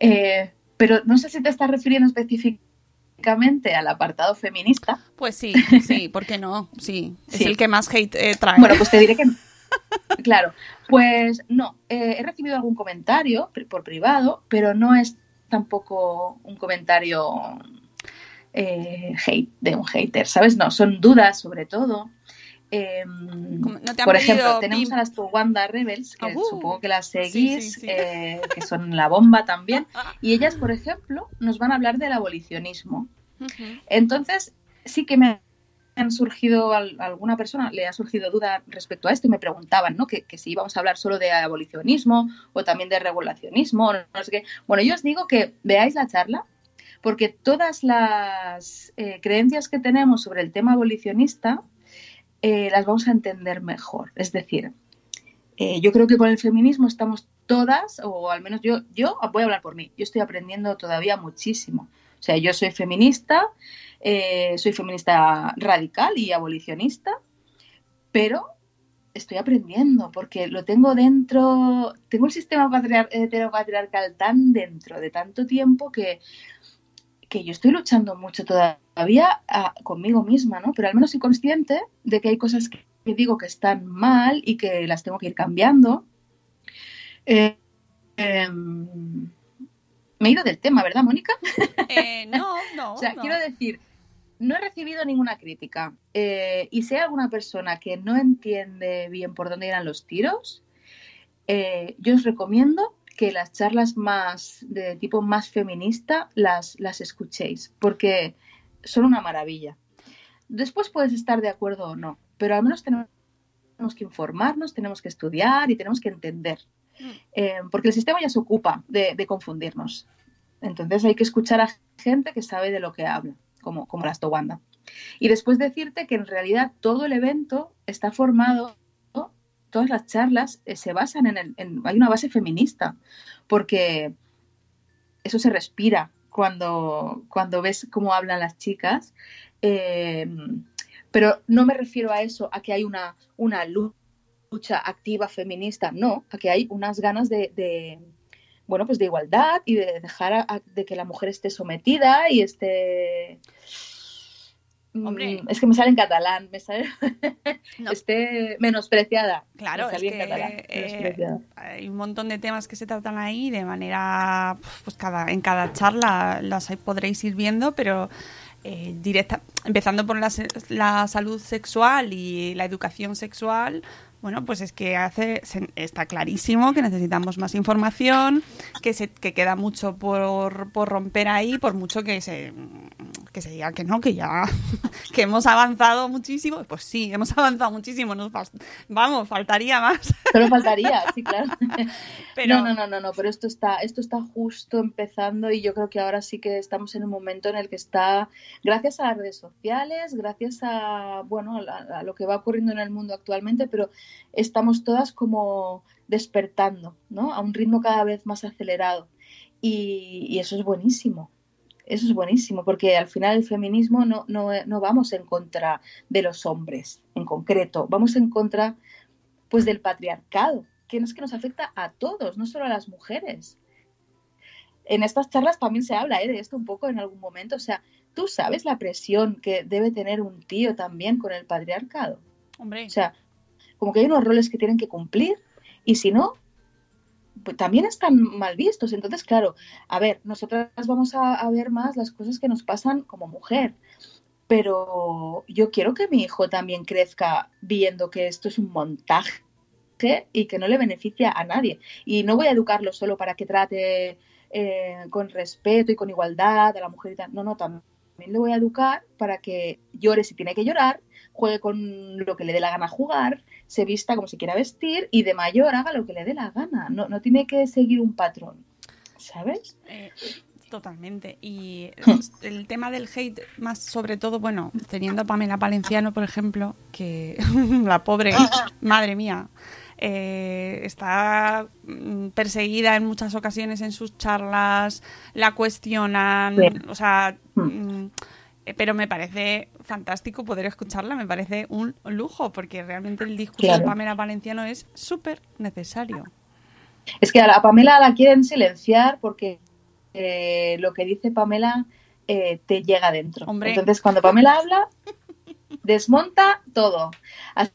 Eh, pero no sé si te estás refiriendo específicamente al apartado feminista. Pues sí, [laughs] sí, ¿por qué no? Sí, es Sí. el que más hate eh, trae. Bueno, pues te diré que [laughs] Claro, pues no, eh, he recibido algún comentario por privado, pero no es tampoco un comentario eh, hate de un hater, ¿sabes? No, son dudas sobre todo. Em, Como- ¿no te han por ejemplo, tenemos a las Towanda Rebels, que Uh, supongo que las seguís, sí, sí. eh, que son la bomba también, y ellas, por ejemplo, nos van a hablar del abolicionismo. Entonces, sí que me han surgido, a alguna persona le ha surgido duda respecto a esto y me preguntaban, ¿no? Que, que si íbamos a hablar solo de abolicionismo o también de regulacionismo, no, no sé qué. Bueno, yo os digo que veáis la charla porque todas las eh, creencias que tenemos sobre el tema abolicionista eh, las vamos a entender mejor. Es decir, eh, yo creo que con el feminismo estamos todas, o al menos yo, yo voy a hablar por mí, yo estoy aprendiendo todavía muchísimo. O sea, yo soy feminista, soy feminista radical y abolicionista, pero estoy aprendiendo porque lo tengo dentro, tengo el sistema patriar- heteropatriarcal tan dentro de tanto tiempo que, que yo estoy luchando mucho todavía ah, conmigo misma, ¿no? Pero al menos soy consciente de que hay cosas que digo que están mal y que las tengo que ir cambiando. Eh, em, me he ido del tema, ¿verdad, Mónica? Eh, no, [laughs] no. O sea, no. quiero decir, no he recibido ninguna crítica. eh, y si hay alguna persona que no entiende bien por dónde irán los tiros, yo os recomiendo que las charlas más de tipo más feminista las, las escuchéis, porque son una maravilla. Después puedes estar de acuerdo o no, pero al menos tenemos que informarnos, tenemos que estudiar y tenemos que entender. Eh, porque el sistema ya se ocupa de, de confundirnos. Entonces hay que escuchar a gente que sabe de lo que habla, como, como las Towanda. Y después decirte que en realidad todo el evento está formado, todas las charlas eh, se basan en, el, en- hay una base feminista, porque eso se respira cuando, cuando ves cómo hablan las chicas. eh, pero no me refiero a eso, a que hay una, una lucha activa feminista, no, a que hay unas ganas de, bueno, pues de igualdad y de dejar de que la mujer esté sometida y esté Hombre. es que me sale en catalán, me sale No. [laughs] esté menospreciada. Claro, Me es salía en que catalán, eh, hay un montón de temas que se tratan ahí de manera, pues cada, en cada charla las podréis ir viendo, pero eh, directa, empezando por la, la salud sexual y la educación sexual, bueno, pues es que hace, se- está clarísimo que necesitamos más información, que se que queda mucho por, por romper ahí, por mucho que se que se diga que no, que ya [laughs] que hemos avanzado muchísimo, pues sí, hemos avanzado muchísimo, nos vamos, faltaría más. Solo faltaría, sí, claro. [laughs] Pero No, no, no, no, no, pero esto está, esto está justo empezando y yo creo que ahora sí que estamos en un momento en el que está, gracias a las redes sociales, gracias a, bueno, a, a lo que va ocurriendo en el mundo actualmente, pero estamos todas como despertando, ¿no? A un ritmo cada vez más acelerado y, y eso es buenísimo. Eso es buenísimo, porque al final el feminismo no, no, no vamos en contra de los hombres en concreto, vamos en contra pues del patriarcado, que no es que nos afecta a todos, no solo a las mujeres. En estas charlas también se habla ¿eh? de esto un poco en algún momento. O sea, tú sabes la presión que debe tener un tío también con el patriarcado. hombre, O sea, como que hay unos roles que tienen que cumplir y si no, pues también están mal vistos. Entonces, claro, a ver, nosotras vamos a, ver más las cosas que nos pasan como mujer, pero yo quiero que mi hijo también crezca viendo que esto es un montaje y que no le beneficia a nadie. Y no voy a educarlo solo para que trate eh, con respeto y con igualdad a la mujer y tal. No, no, también le voy a educar para que llore si tiene que llorar, juegue con lo que le dé la gana jugar, se vista como se quiera vestir y de mayor haga lo que le dé la gana. No, no tiene que seguir un patrón, ¿sabes? eh, totalmente. Y [laughs] el tema del hate, más sobre todo, bueno, teniendo a Pamela Palenciano, por ejemplo, que [laughs] la pobre, madre mía, eh, está mm, perseguida en muchas ocasiones en sus charlas, la cuestionan, Sí. o sea, mm, eh, pero me parece fantástico poder escucharla, me parece un lujo, porque realmente el discurso de. Pamela Valenciano es súper necesario. Es que a, la, a Pamela la quieren silenciar porque eh, lo que dice Pamela eh, te llega dentro. Hombre. Entonces, cuando Pamela habla, desmonta todo. Así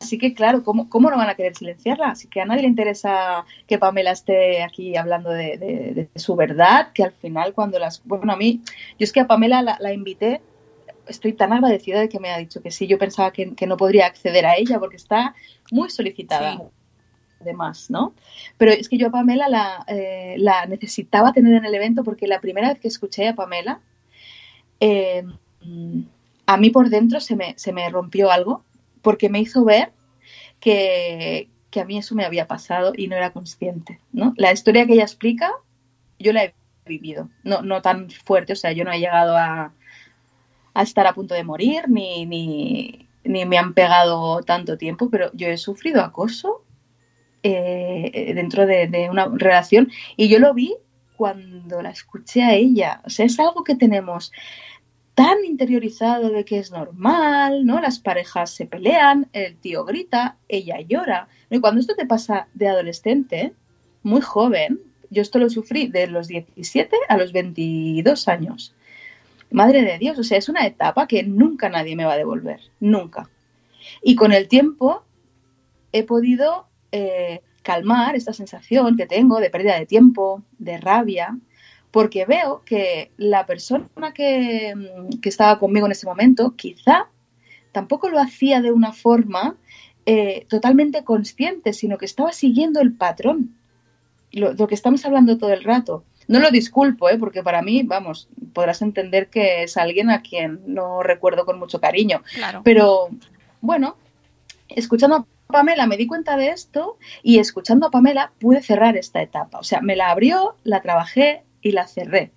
Así que, claro, ¿cómo, ¿cómo no van a querer silenciarla? Así que a nadie le interesa que Pamela esté aquí hablando de, de- de su verdad, que al final cuando las... Bueno, a mí, yo es que a Pamela la, la invité, estoy tan agradecida de que me ha dicho que sí, yo pensaba que, que no podría acceder a ella porque está muy solicitada. Sí. Además, ¿no? Pero es que yo a Pamela la, eh, la necesitaba tener en el evento porque la primera vez que escuché a Pamela, eh, a mí por dentro se me, se me rompió algo porque me hizo ver que, que a mí eso me había pasado y no era consciente, ¿no? La historia que ella explica, yo la he vivido, no, no tan fuerte, o sea, yo no he llegado a, a estar a punto de morir, ni, ni, ni me han pegado tanto tiempo, pero yo he sufrido acoso eh, dentro de, de una relación y yo lo vi cuando la escuché a ella, o sea, es algo que tenemos tan interiorizado de que es normal, ¿no? Las parejas se pelean, el tío grita, ella llora. Y cuando esto te pasa de adolescente, muy joven, yo esto lo sufrí de los 17 a los 22 años. Madre de Dios, o sea, es una etapa que nunca nadie me va a devolver, nunca. Y con el tiempo he podido eh, calmar esta sensación que tengo de pérdida de tiempo, de rabia, porque veo que la persona que, mm, que estaba conmigo en ese momento quizá tampoco lo hacía de una forma eh, totalmente consciente, sino que estaba siguiendo el patrón, lo, lo que estamos hablando todo el rato. No lo disculpo, ¿eh? porque para mí, vamos, podrás entender que es alguien a quien no recuerdo con mucho cariño. Claro. Pero bueno, escuchando a Pamela me di cuenta de esto y escuchando a Pamela pude cerrar esta etapa. O sea, me la abrió, la trabajé y la cerré.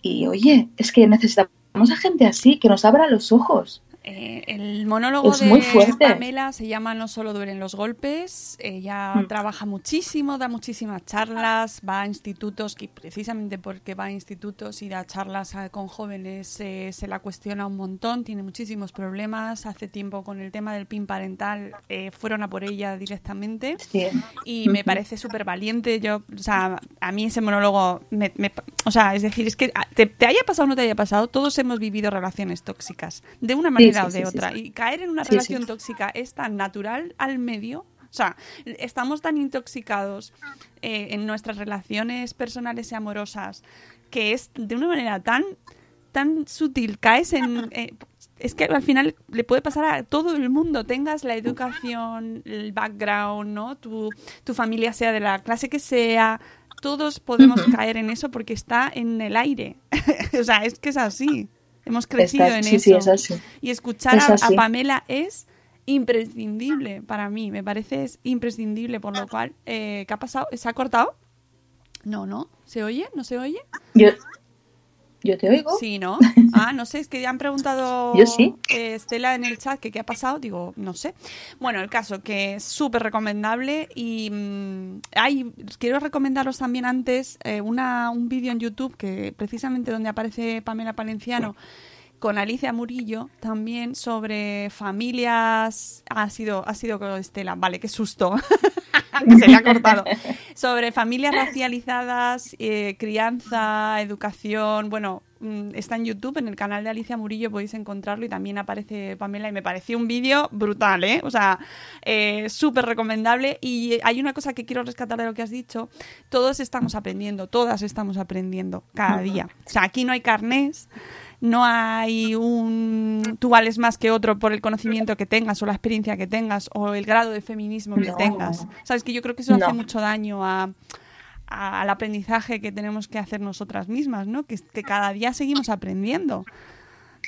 Y oye, es que necesitamos a gente así, que nos abra los ojos. Eh, el monólogo Es de muy. Pamela se llama No solo duelen los golpes. Ella Mm. trabaja muchísimo, da muchísimas charlas, va a institutos, que precisamente porque va a institutos y da charlas a- con jóvenes eh, se la cuestiona un montón, tiene muchísimos problemas. Hace tiempo con el tema del PIN parental eh, fueron a por ella directamente Sí. y me parece súper valiente. Yo, o sea, a mí ese monólogo, me, me- o sea, es decir, es que a- te, te haya pasado o no te haya pasado, todos hemos vivido relaciones tóxicas, de una manera sí, de sí, otra. Y caer en una relación tóxica es tan natural al medio. O sea, estamos tan intoxicados eh, en nuestras relaciones personales y amorosas que es de una manera tan, tan sutil, caes en... eh, es que al final le puede pasar a todo el mundo, tengas la educación, el background, ¿no? Tu, tu familia sea de la clase que sea, todos podemos caer en eso porque está en el aire. [laughs] o sea, es que es así. Hemos crecido en sí, eso. sí, es así. Y escuchar Es a. Pamela es imprescindible para mí, me parece es imprescindible, por lo cual, eh, ¿qué ha pasado? ¿Se ha cortado? No, no, ¿se oye? ¿No se oye? Yo, yo te oigo. Sí, ¿no? [laughs] Ah, no sé, es que ya han preguntado Yo sí. eh, Estela en el chat que qué ha pasado, digo, no sé. Bueno, el caso que es súper recomendable y mm, hay, quiero recomendaros también antes eh, una, un vídeo en YouTube que precisamente donde aparece Pamela Palenciano con Alicia Murillo también sobre familias ha sido ha sido con Estela vale qué susto [laughs] [laughs] que se le ha cortado. [laughs] Sobre familias racializadas eh, crianza educación bueno mm, está en YouTube en el canal de Alicia Murillo podéis encontrarlo y también aparece Pamela y me pareció un vídeo brutal eh o sea eh, súper recomendable. Y hay una cosa que quiero rescatar de lo que has dicho todos estamos aprendiendo todas estamos aprendiendo cada día. O sea aquí no hay carnés no hay un tú vales más que otro por el conocimiento que tengas o la experiencia que tengas o el grado de feminismo que No. tengas. Sabes que yo creo que eso hace mucho daño a, a- al aprendizaje que tenemos que hacer nosotras mismas, ¿no? Que, que cada día seguimos aprendiendo.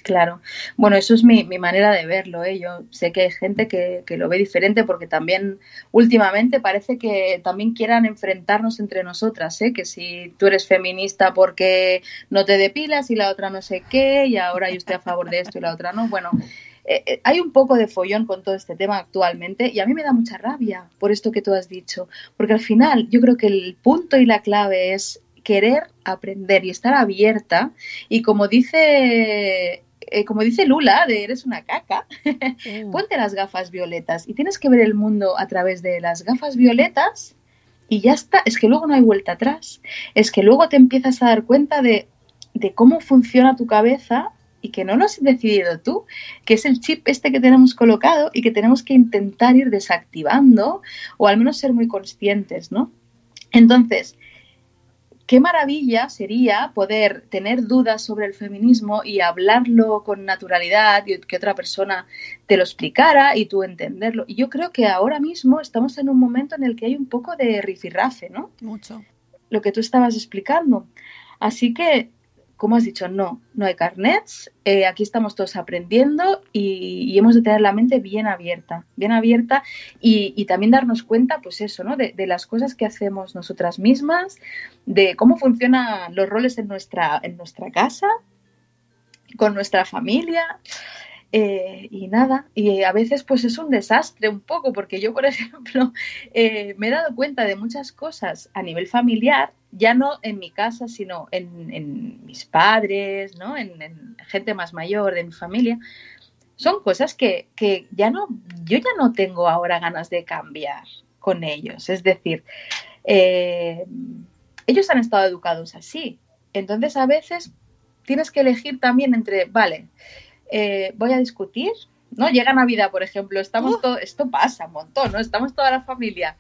Claro. Bueno, eso es mi, mi manera de verlo. ¿eh? Yo sé que hay gente que, que lo ve diferente porque también últimamente parece que también quieran enfrentarnos entre nosotras. ¿eh? Que si tú eres feminista porque no te depilas y la otra no sé qué, y ahora yo estoy a favor de esto y la otra no. Bueno, eh, eh, hay un poco de follón con todo este tema actualmente y a mí me da mucha rabia por esto que tú has dicho. Porque al final yo creo que el punto y la clave es querer aprender y estar abierta y como dice eh, como dice Lula de eres una caca [laughs] ponte las gafas violetas y tienes que ver el mundo a través de las gafas violetas y ya está. Es que luego no hay vuelta atrás. Es que luego te empiezas a dar cuenta de, de cómo funciona tu cabeza y que no lo has decidido tú, que es el chip este que tenemos colocado y que tenemos que intentar ir desactivando o al menos ser muy conscientes, ¿no? Entonces, qué maravilla sería poder tener dudas sobre el feminismo y hablarlo con naturalidad y que otra persona te lo explicara y tú entenderlo. Y yo creo que ahora mismo estamos en un momento en el que hay un poco de rifirrafe, ¿no? Mucho. Lo que tú estabas explicando. Así que como has dicho, no, no hay carnets, eh, aquí estamos todos aprendiendo y, hemos de tener la mente bien abierta, bien abierta y, también darnos cuenta, pues eso, ¿no? De, las cosas que hacemos nosotras mismas, de cómo funcionan los roles en nuestra, en nuestra casa, con nuestra familia. Eh, y nada, y a veces pues es un desastre un poco, porque yo, por [laughs] ejemplo, eh, me he dado cuenta de muchas cosas a nivel familiar ya no en mi casa, sino en, mis padres, ¿no? En, gente más mayor de mi familia, son cosas que, ya no, yo ya no tengo ahora ganas de cambiar con ellos. Es decir, eh, ellos han estado educados así. Entonces a veces tienes que elegir también entre, vale, eh, voy a discutir, ¿no? Llega Navidad, por ejemplo, estamos todo, esto pasa un montón, ¿no? Estamos toda la familia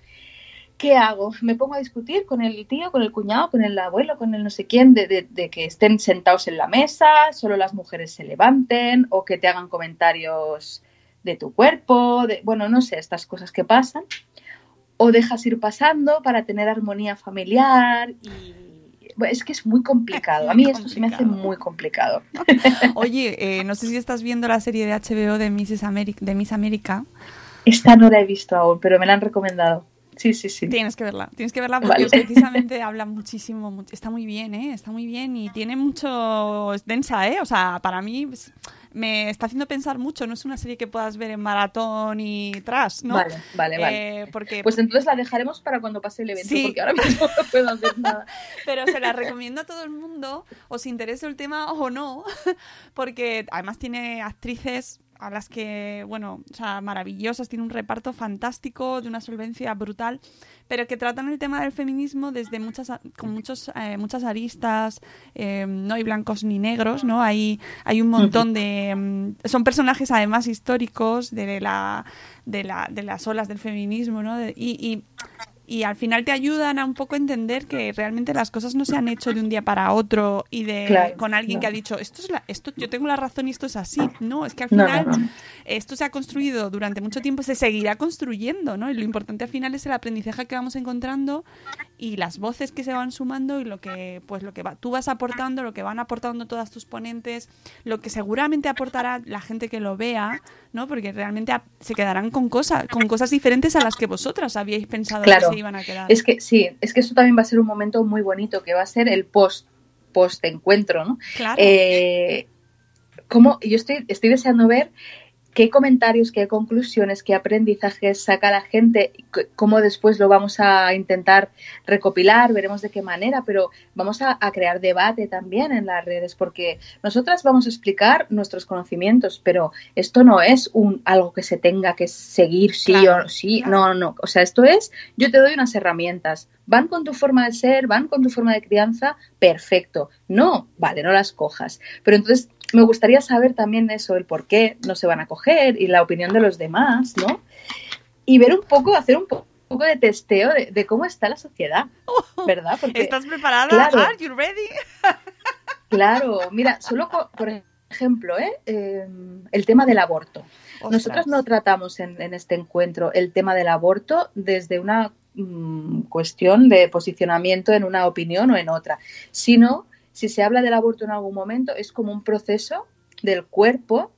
¿qué hago? Me pongo a discutir con el tío, con el cuñado, con el abuelo, con el no sé quién, de, que estén sentados en la mesa, solo las mujeres se levanten o que te hagan comentarios de tu cuerpo, de, bueno, no sé, estas cosas que pasan. O dejas ir pasando para tener armonía familiar y es que es muy complicado. [laughs] A mí esto se me hace muy complicado. [laughs] Oye, eh, no sé si estás viendo la serie de HBO de Miss América. De Miss América. Esta no la he visto aún, pero me la han recomendado. Sí, sí, sí. Tienes que verla, tienes que verla porque precisamente [laughs] habla muchísimo, está muy bien, ¿eh? Está muy bien y tiene mucho, es densa, ¿eh? O sea, para mí pues, me está haciendo pensar mucho, no es una serie que puedas ver en maratón y tras, ¿no? Vale, vale, vale. Eh, porque... Pues entonces la dejaremos para cuando pase el evento, porque ahora mismo no puedo hacer nada. [laughs] Pero se la recomiendo a todo el mundo, os interese el tema o no, [laughs] porque además tiene actrices a las que, bueno, o sea, maravillosas, tiene un reparto fantástico, de una solvencia brutal, pero que tratan el tema del feminismo desde muchas, con muchos, eh, muchas aristas, eh, no hay blancos ni negros, ¿no? Hay, hay un montón de... Mm, son personajes además históricos de, la, de, la, de las olas del feminismo, ¿no? y, y y al final te ayudan a un poco entender que realmente las cosas no se han hecho de un día para otro y de con alguien que ha dicho esto es la, esto yo tengo la razón y esto es así no es que al final esto se ha construido durante mucho tiempo se seguirá construyendo no y lo importante al final es el aprendizaje que vamos encontrando y las voces que se van sumando y lo que pues lo que va, tú vas aportando lo que van aportando todas tus ponentes lo que seguramente aportará la gente que lo vea no porque realmente se quedarán con cosas con cosas diferentes a las que vosotras habíais pensado claro. Se iban a quedar. Es que sí es que eso también va a ser un momento muy bonito que va a ser el post post encuentro no claro. Eh, como yo estoy estoy deseando ver qué comentarios, qué conclusiones, qué aprendizajes saca la gente, cómo después lo vamos a intentar recopilar, veremos de qué manera, pero vamos a, crear debate también en las redes, porque nosotras vamos a explicar nuestros conocimientos, pero esto no es un algo que se tenga que seguir sí o sí, no, no, o sea, esto es, yo te doy unas herramientas, van con tu forma de ser, van con tu forma de crianza, perfecto, no, vale, no las cojas, pero entonces me gustaría saber también eso, el por qué no se van a coger y la opinión de los demás, ¿no? Y ver un poco, hacer un poco de testeo de, cómo está la sociedad, [laughs] ¿verdad? ¿Estás preparada? Claro, ¿Are you ready? [laughs] claro, mira, solo por ejemplo, ¿eh? Em, el tema del aborto. Nosotros no tratamos en, este encuentro el tema del aborto desde una mm, cuestión de posicionamiento en una opinión o en otra, sino si se habla del aborto en algún momento, es como un proceso del cuerpo,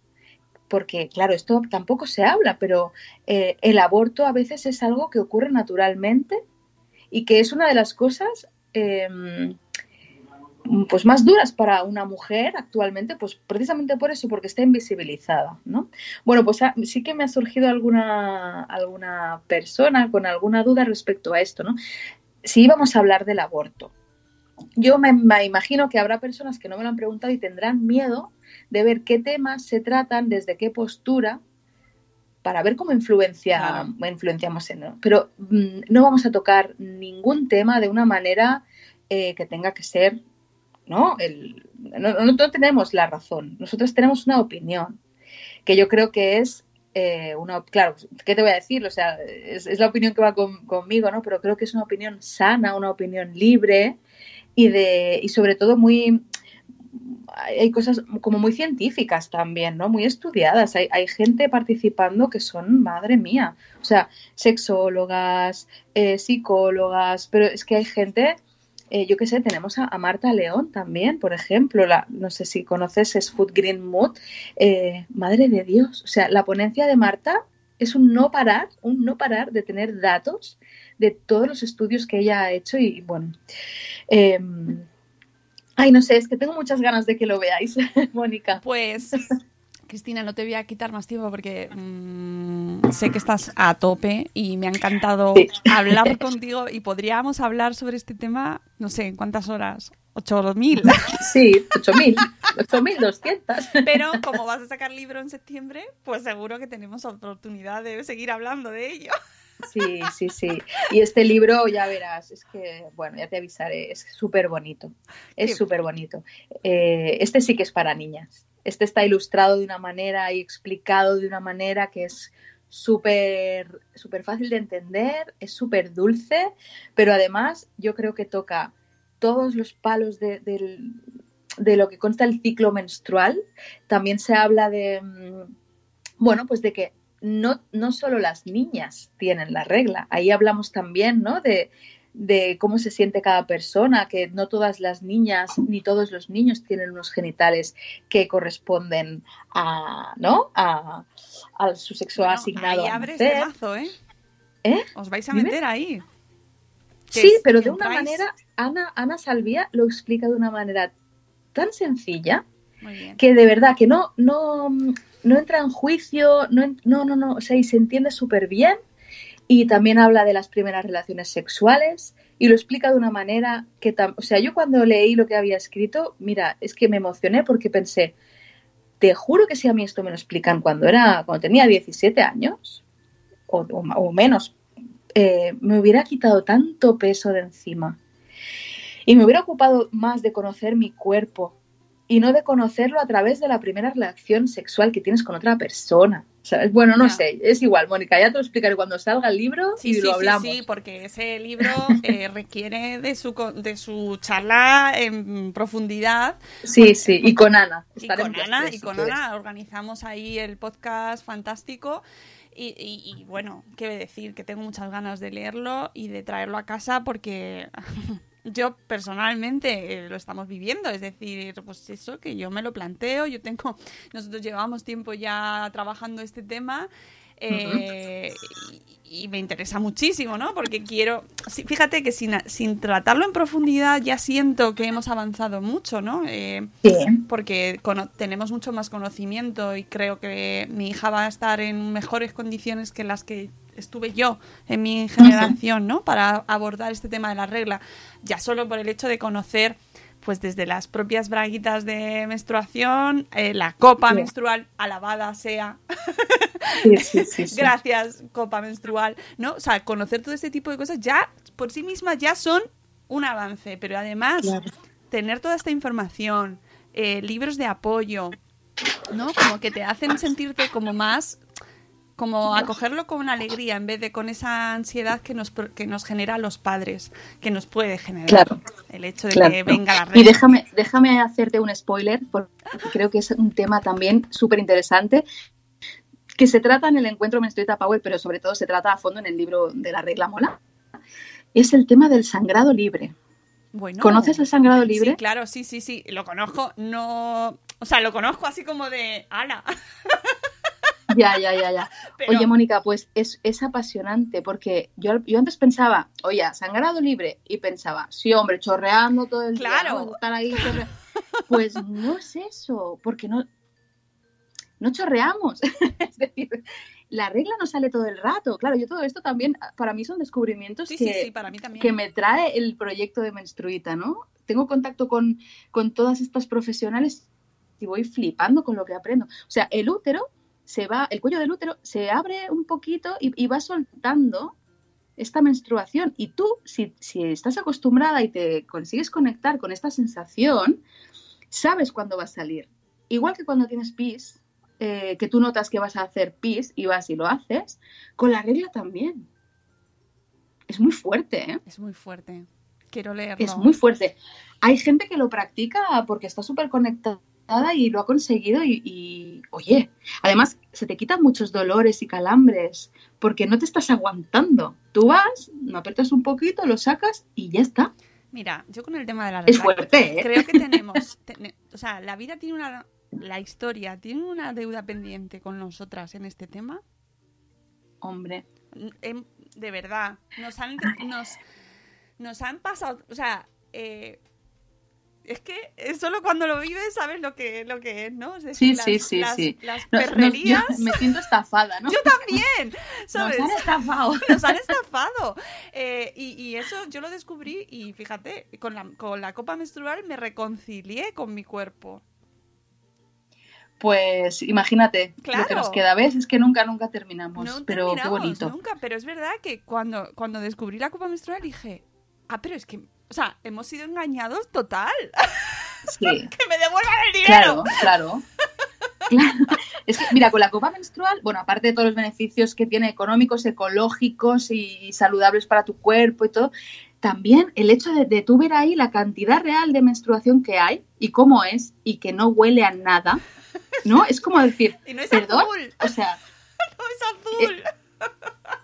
porque claro, esto tampoco se habla, pero eh, el aborto a veces es algo que ocurre naturalmente y que es una de las cosas em, pues más duras para una mujer actualmente, pues precisamente por eso, porque está invisibilizada, ¿no? Bueno, pues ah, sí que me ha surgido alguna, alguna persona con alguna duda respecto a esto, ¿no? Si íbamos a hablar del aborto, yo me, imagino que habrá personas que no me lo han preguntado y tendrán miedo de ver qué temas se tratan, desde qué postura, para ver cómo influencia, influenciamos en. Pero mm, no vamos a tocar ningún tema de una manera eh, que tenga que ser ¿no? El, no, no tenemos la razón, nosotros tenemos una opinión, que yo creo que es eh, una, claro, ¿qué te voy a decir? O sea, es, la opinión que va conmigo, ¿no? Pero creo que es una opinión sana, una opinión libre y de, y sobre todo muy, hay cosas como muy científicas también, ¿no? Muy estudiadas. Hay, hay gente participando que son, madre mía, o sea, sexólogas, eh, psicólogas, pero es que hay gente eh, yo qué sé, tenemos a, Marta León también, por ejemplo, la, no sé si conoces, es Food Green Mood. Eh, madre de Dios, o sea, la ponencia de Marta es un no parar, un no parar de tener datos de todos los estudios que ella ha hecho y bueno. Em, ay, no sé, es que tengo muchas ganas de que lo veáis, [laughs] Mónica. Pues Cristina, no te voy a quitar más tiempo porque mm, sé que estás a tope y me ha encantado hablar contigo y podríamos hablar sobre este tema, no sé, ¿en cuántas horas? ¿8.000? Sí, 8.000, 8.200. Pero como vas a sacar libro en septiembre, pues seguro que tenemos oportunidad de seguir hablando de ello. Sí, sí, sí. Y este libro, ya verás, es que, bueno, ya te avisaré, es súper bonito. Es súper bonito. Eh, este sí que es para niñas. Este está ilustrado de una manera y explicado de una manera que es súper súper fácil de entender, es súper dulce, pero además yo creo que toca todos los palos de, de, lo que consta el ciclo menstrual. También se habla de, mm, bueno, pues de que no, no solo las niñas tienen la regla, ahí hablamos también, ¿no? De, de cómo se siente cada persona, que no todas las niñas ni todos los niños tienen unos genitales que corresponden a, ¿no? A, su sexo asignado. Ahí abres de mazo, ¿eh? ¿eh? Os vais a meter ahí. Sí, pero de una manera, Ana, Ana Salvía lo explica de una manera tan sencilla que de verdad que no, no, no entra en juicio, no, no, no, no, o sea, y se entiende súper bien y también habla de las primeras relaciones sexuales y lo explica de una manera que, o sea, yo cuando leí lo que había escrito, mira, es que me emocioné porque pensé, te juro que si a mí esto me lo explican cuando era, cuando tenía 17 años o, menos, eh, me hubiera quitado tanto peso de encima. Y me hubiera ocupado más de conocer mi cuerpo y no de conocerlo a través de la primera relación sexual que tienes con otra persona. Bueno, no, sé, es igual, Mónica, ya te lo explicaré cuando salga el libro y lo hablamos. Sí, sí, porque ese libro eh, [laughs] requiere de su, de su charla en profundidad. Sí, sí, y con Ana. Y con Ana, y con Ana organizamos ahí el podcast fantástico. Y, y, bueno, qué decir, que tengo muchas ganas de leerlo y de traerlo a casa porque [laughs] yo personalmente eh, lo estamos viviendo, es decir, pues eso que yo me lo planteo, yo tengo, [laughs] nosotros llevamos tiempo ya trabajando este tema eh, y, me interesa muchísimo, ¿no? Porque quiero, fíjate que sin, sin, tratarlo en profundidad ya siento que hemos avanzado mucho, ¿no? Eh, porque tenemos mucho más conocimiento y creo que mi hija va a estar en mejores condiciones que las que estuve yo en mi generación, ¿no? Para abordar este tema de la regla, ya solo por el hecho de conocer pues desde las propias braguitas de menstruación, eh, la copa menstrual, alabada sea. [laughs] Gracias, copa menstrual, ¿no? O sea, conocer todo este tipo de cosas ya por sí mismas ya son un avance, pero además tener toda esta información, eh, libros de apoyo, ¿no? Como que te hacen sentirte como más como acogerlo con alegría en vez de con esa ansiedad que nos, que nos genera los padres, que nos puede generar el hecho de que venga la red. Y déjame, déjame hacerte un spoiler, porque creo que es un tema también súper interesante, que se trata en el encuentro Menstruita Power, pero sobre todo se trata a fondo en el libro de la regla mola, es el tema del sangrado libre. Bueno, ¿Conoces el sangrado libre? Sí, claro, sí, sí, sí, lo conozco, no, o sea, lo conozco así como de, ala. [laughs] Ya, ya, ya, ya. Oye, Mónica, pues es, es apasionante porque yo, yo antes pensaba, oye, sangrado libre, y pensaba, sí, hombre, chorreando todo el claro. día. [laughs] Pues no es eso, porque no, no chorreamos. [laughs] es decir, la regla no sale todo el rato. Claro, yo todo esto también, para mí son descubrimientos que, para mí también. que me trae el proyecto de Menstruita, ¿no? Tengo contacto con, con todas estas profesionales y voy flipando con lo que aprendo. O sea, el útero se va, el cuello del útero se abre un poquito y, va soltando esta menstruación. Y tú, si, si estás acostumbrada y te consigues conectar con esta sensación, sabes cuándo va a salir. Igual que cuando tienes pis, eh, que tú notas que vas a hacer pis y vas y lo haces, con la regla también. Es muy fuerte, ¿eh? Es muy fuerte. Quiero leerlo. Es muy fuerte. Hay gente que lo practica porque está súper conectada y lo ha conseguido y, y, oye, además se te quitan muchos dolores y calambres porque no te estás aguantando. Tú vas, no apretas un poquito, lo sacas y ya está. Mira, yo con el tema de la Es regla, fuerte, ¿eh? creo que tenemos, tene- o sea, la vida tiene una, la historia tiene una deuda pendiente con nosotras en este tema. Hombre, Em, de verdad, nos han, nos, nos han pasado, o sea, eh, es que solo cuando lo vives sabes lo que, lo que es, ¿no? Es Sí, decir, sí, las, sí, las- sí. las perrerías. yo me siento estafada, ¿no? Yo también, [laughs] ¿sabes? Nos han estafado. [laughs] Nos han estafado. Eh, y, y eso yo lo descubrí y fíjate, con la, con la copa menstrual me reconcilié con mi cuerpo. Pues imagínate lo que nos queda. ¿Ves? Es que nunca, nunca terminamos. No pero qué bonito. nunca, pero es verdad que cuando, cuando descubrí la copa menstrual dije, ah, pero es que, o sea, hemos sido engañados total. [laughs] Sí, que me devuelvan el dinero. claro, claro. Claro. [laughs] Es que, mira, con la copa menstrual, bueno, aparte de todos los beneficios que tiene económicos, ecológicos y saludables para tu cuerpo y todo, también el hecho de, de tú ver ahí la cantidad real de menstruación que hay y cómo es y que no huele a nada, ¿no? Es como decir, [laughs] Y no es perdón, azul, o sea, [laughs] no es azul.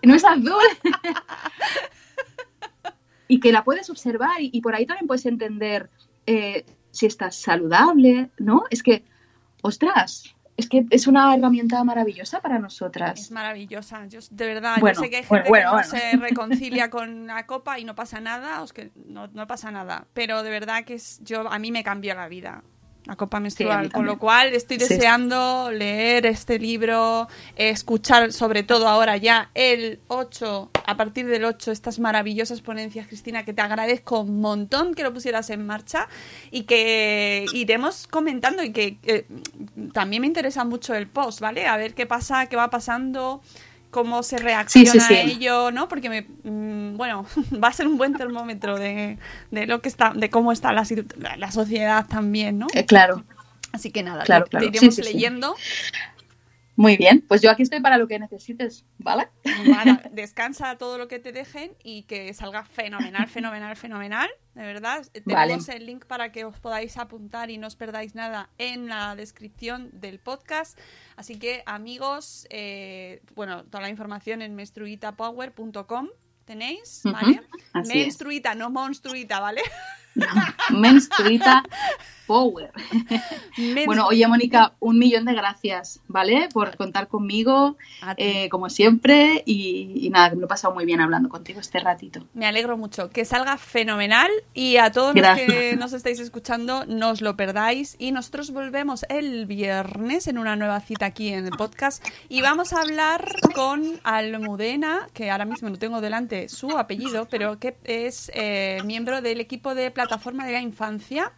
no es azul. [laughs] y que la puedes observar y, y por ahí también puedes entender eh, si estás saludable, ¿no? Es que, ostras, es que es una herramienta maravillosa para nosotras. Es maravillosa. Yo, de verdad, Bueno, yo sé que hay gente bueno, que no se [laughs] reconcilia con la copa y no pasa nada, o es que no, no pasa nada. Pero de verdad que es, yo a mí me cambió la vida. La copa menstrual, con lo cual estoy sí. deseando leer este libro, escuchar sobre todo ahora ya el 8, a partir del 8, estas maravillosas ponencias, Cristina, que te agradezco un montón que lo pusieras en marcha y que iremos comentando y que eh, también me interesa mucho el post, ¿vale? A ver qué pasa, qué va pasando, cómo se reacciona Sí, sí, sí. a ello, ¿no? Porque me, mm, bueno, [laughs] va a ser un buen termómetro de, de lo que está, de cómo está la, la- sociedad también, ¿no? Eh, claro, Así que nada, Claro, claro. te iremos leyendo. Muy bien. Pues yo aquí estoy para lo que necesites, ¿vale? [laughs] Descansa todo lo que te dejen y que salga fenomenal, fenomenal, fenomenal. De verdad, tenemos Vale. el link para que os podáis apuntar y no os perdáis nada en la descripción del podcast. Así que, amigos, eh, bueno, toda la información en menstruitapower.com tenéis, ¿vale? es. Menstruita, no monstruita, ¿vale? [laughs] Menstruita Power. Bueno, oye, Mónica, un millón de gracias, ¿vale? Por contar conmigo, eh, como siempre. Y, y nada, que me lo he pasado muy bien hablando contigo este ratito. Me alegro mucho. Que salga fenomenal y a todos Gracias. los que nos estáis escuchando, no os lo perdáis. Y nosotros volvemos el viernes en una nueva cita aquí en el podcast y vamos a hablar con Almudena, que ahora mismo no tengo delante su apellido, pero que es eh, miembro del equipo de plataforma de la infancia,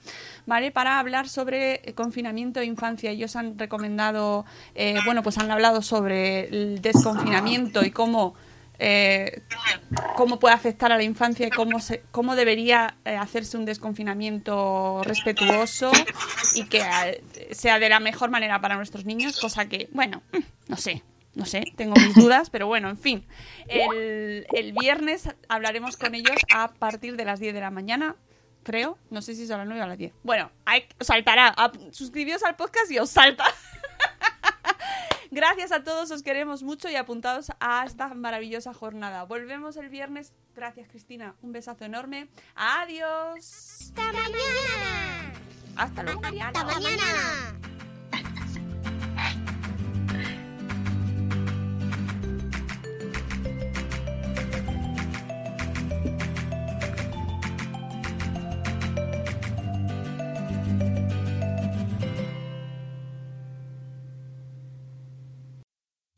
¿vale? Para hablar sobre confinamiento de infancia. Ellos han recomendado, eh, bueno, pues han hablado sobre el desconfinamiento y cómo eh, cómo puede afectar a la infancia y cómo, se, cómo debería eh, hacerse un desconfinamiento respetuoso y que eh, sea de la mejor manera para nuestros niños, cosa que, bueno, mm, no sé, no sé, tengo mis dudas, pero bueno, en fin. El, el viernes hablaremos con ellos a partir de las 10 de la mañana, creo, no sé si es a las 9 o a las 10. Bueno, hay, saltará, a- suscribíos al podcast y os salta. [laughs] Gracias a todos, os queremos mucho y apuntados a esta maravillosa jornada. Volvemos el viernes. Gracias, Cristina. Un besazo enorme. Adiós. ¡Hasta mañana! Hasta luego. ¡Hasta mañana!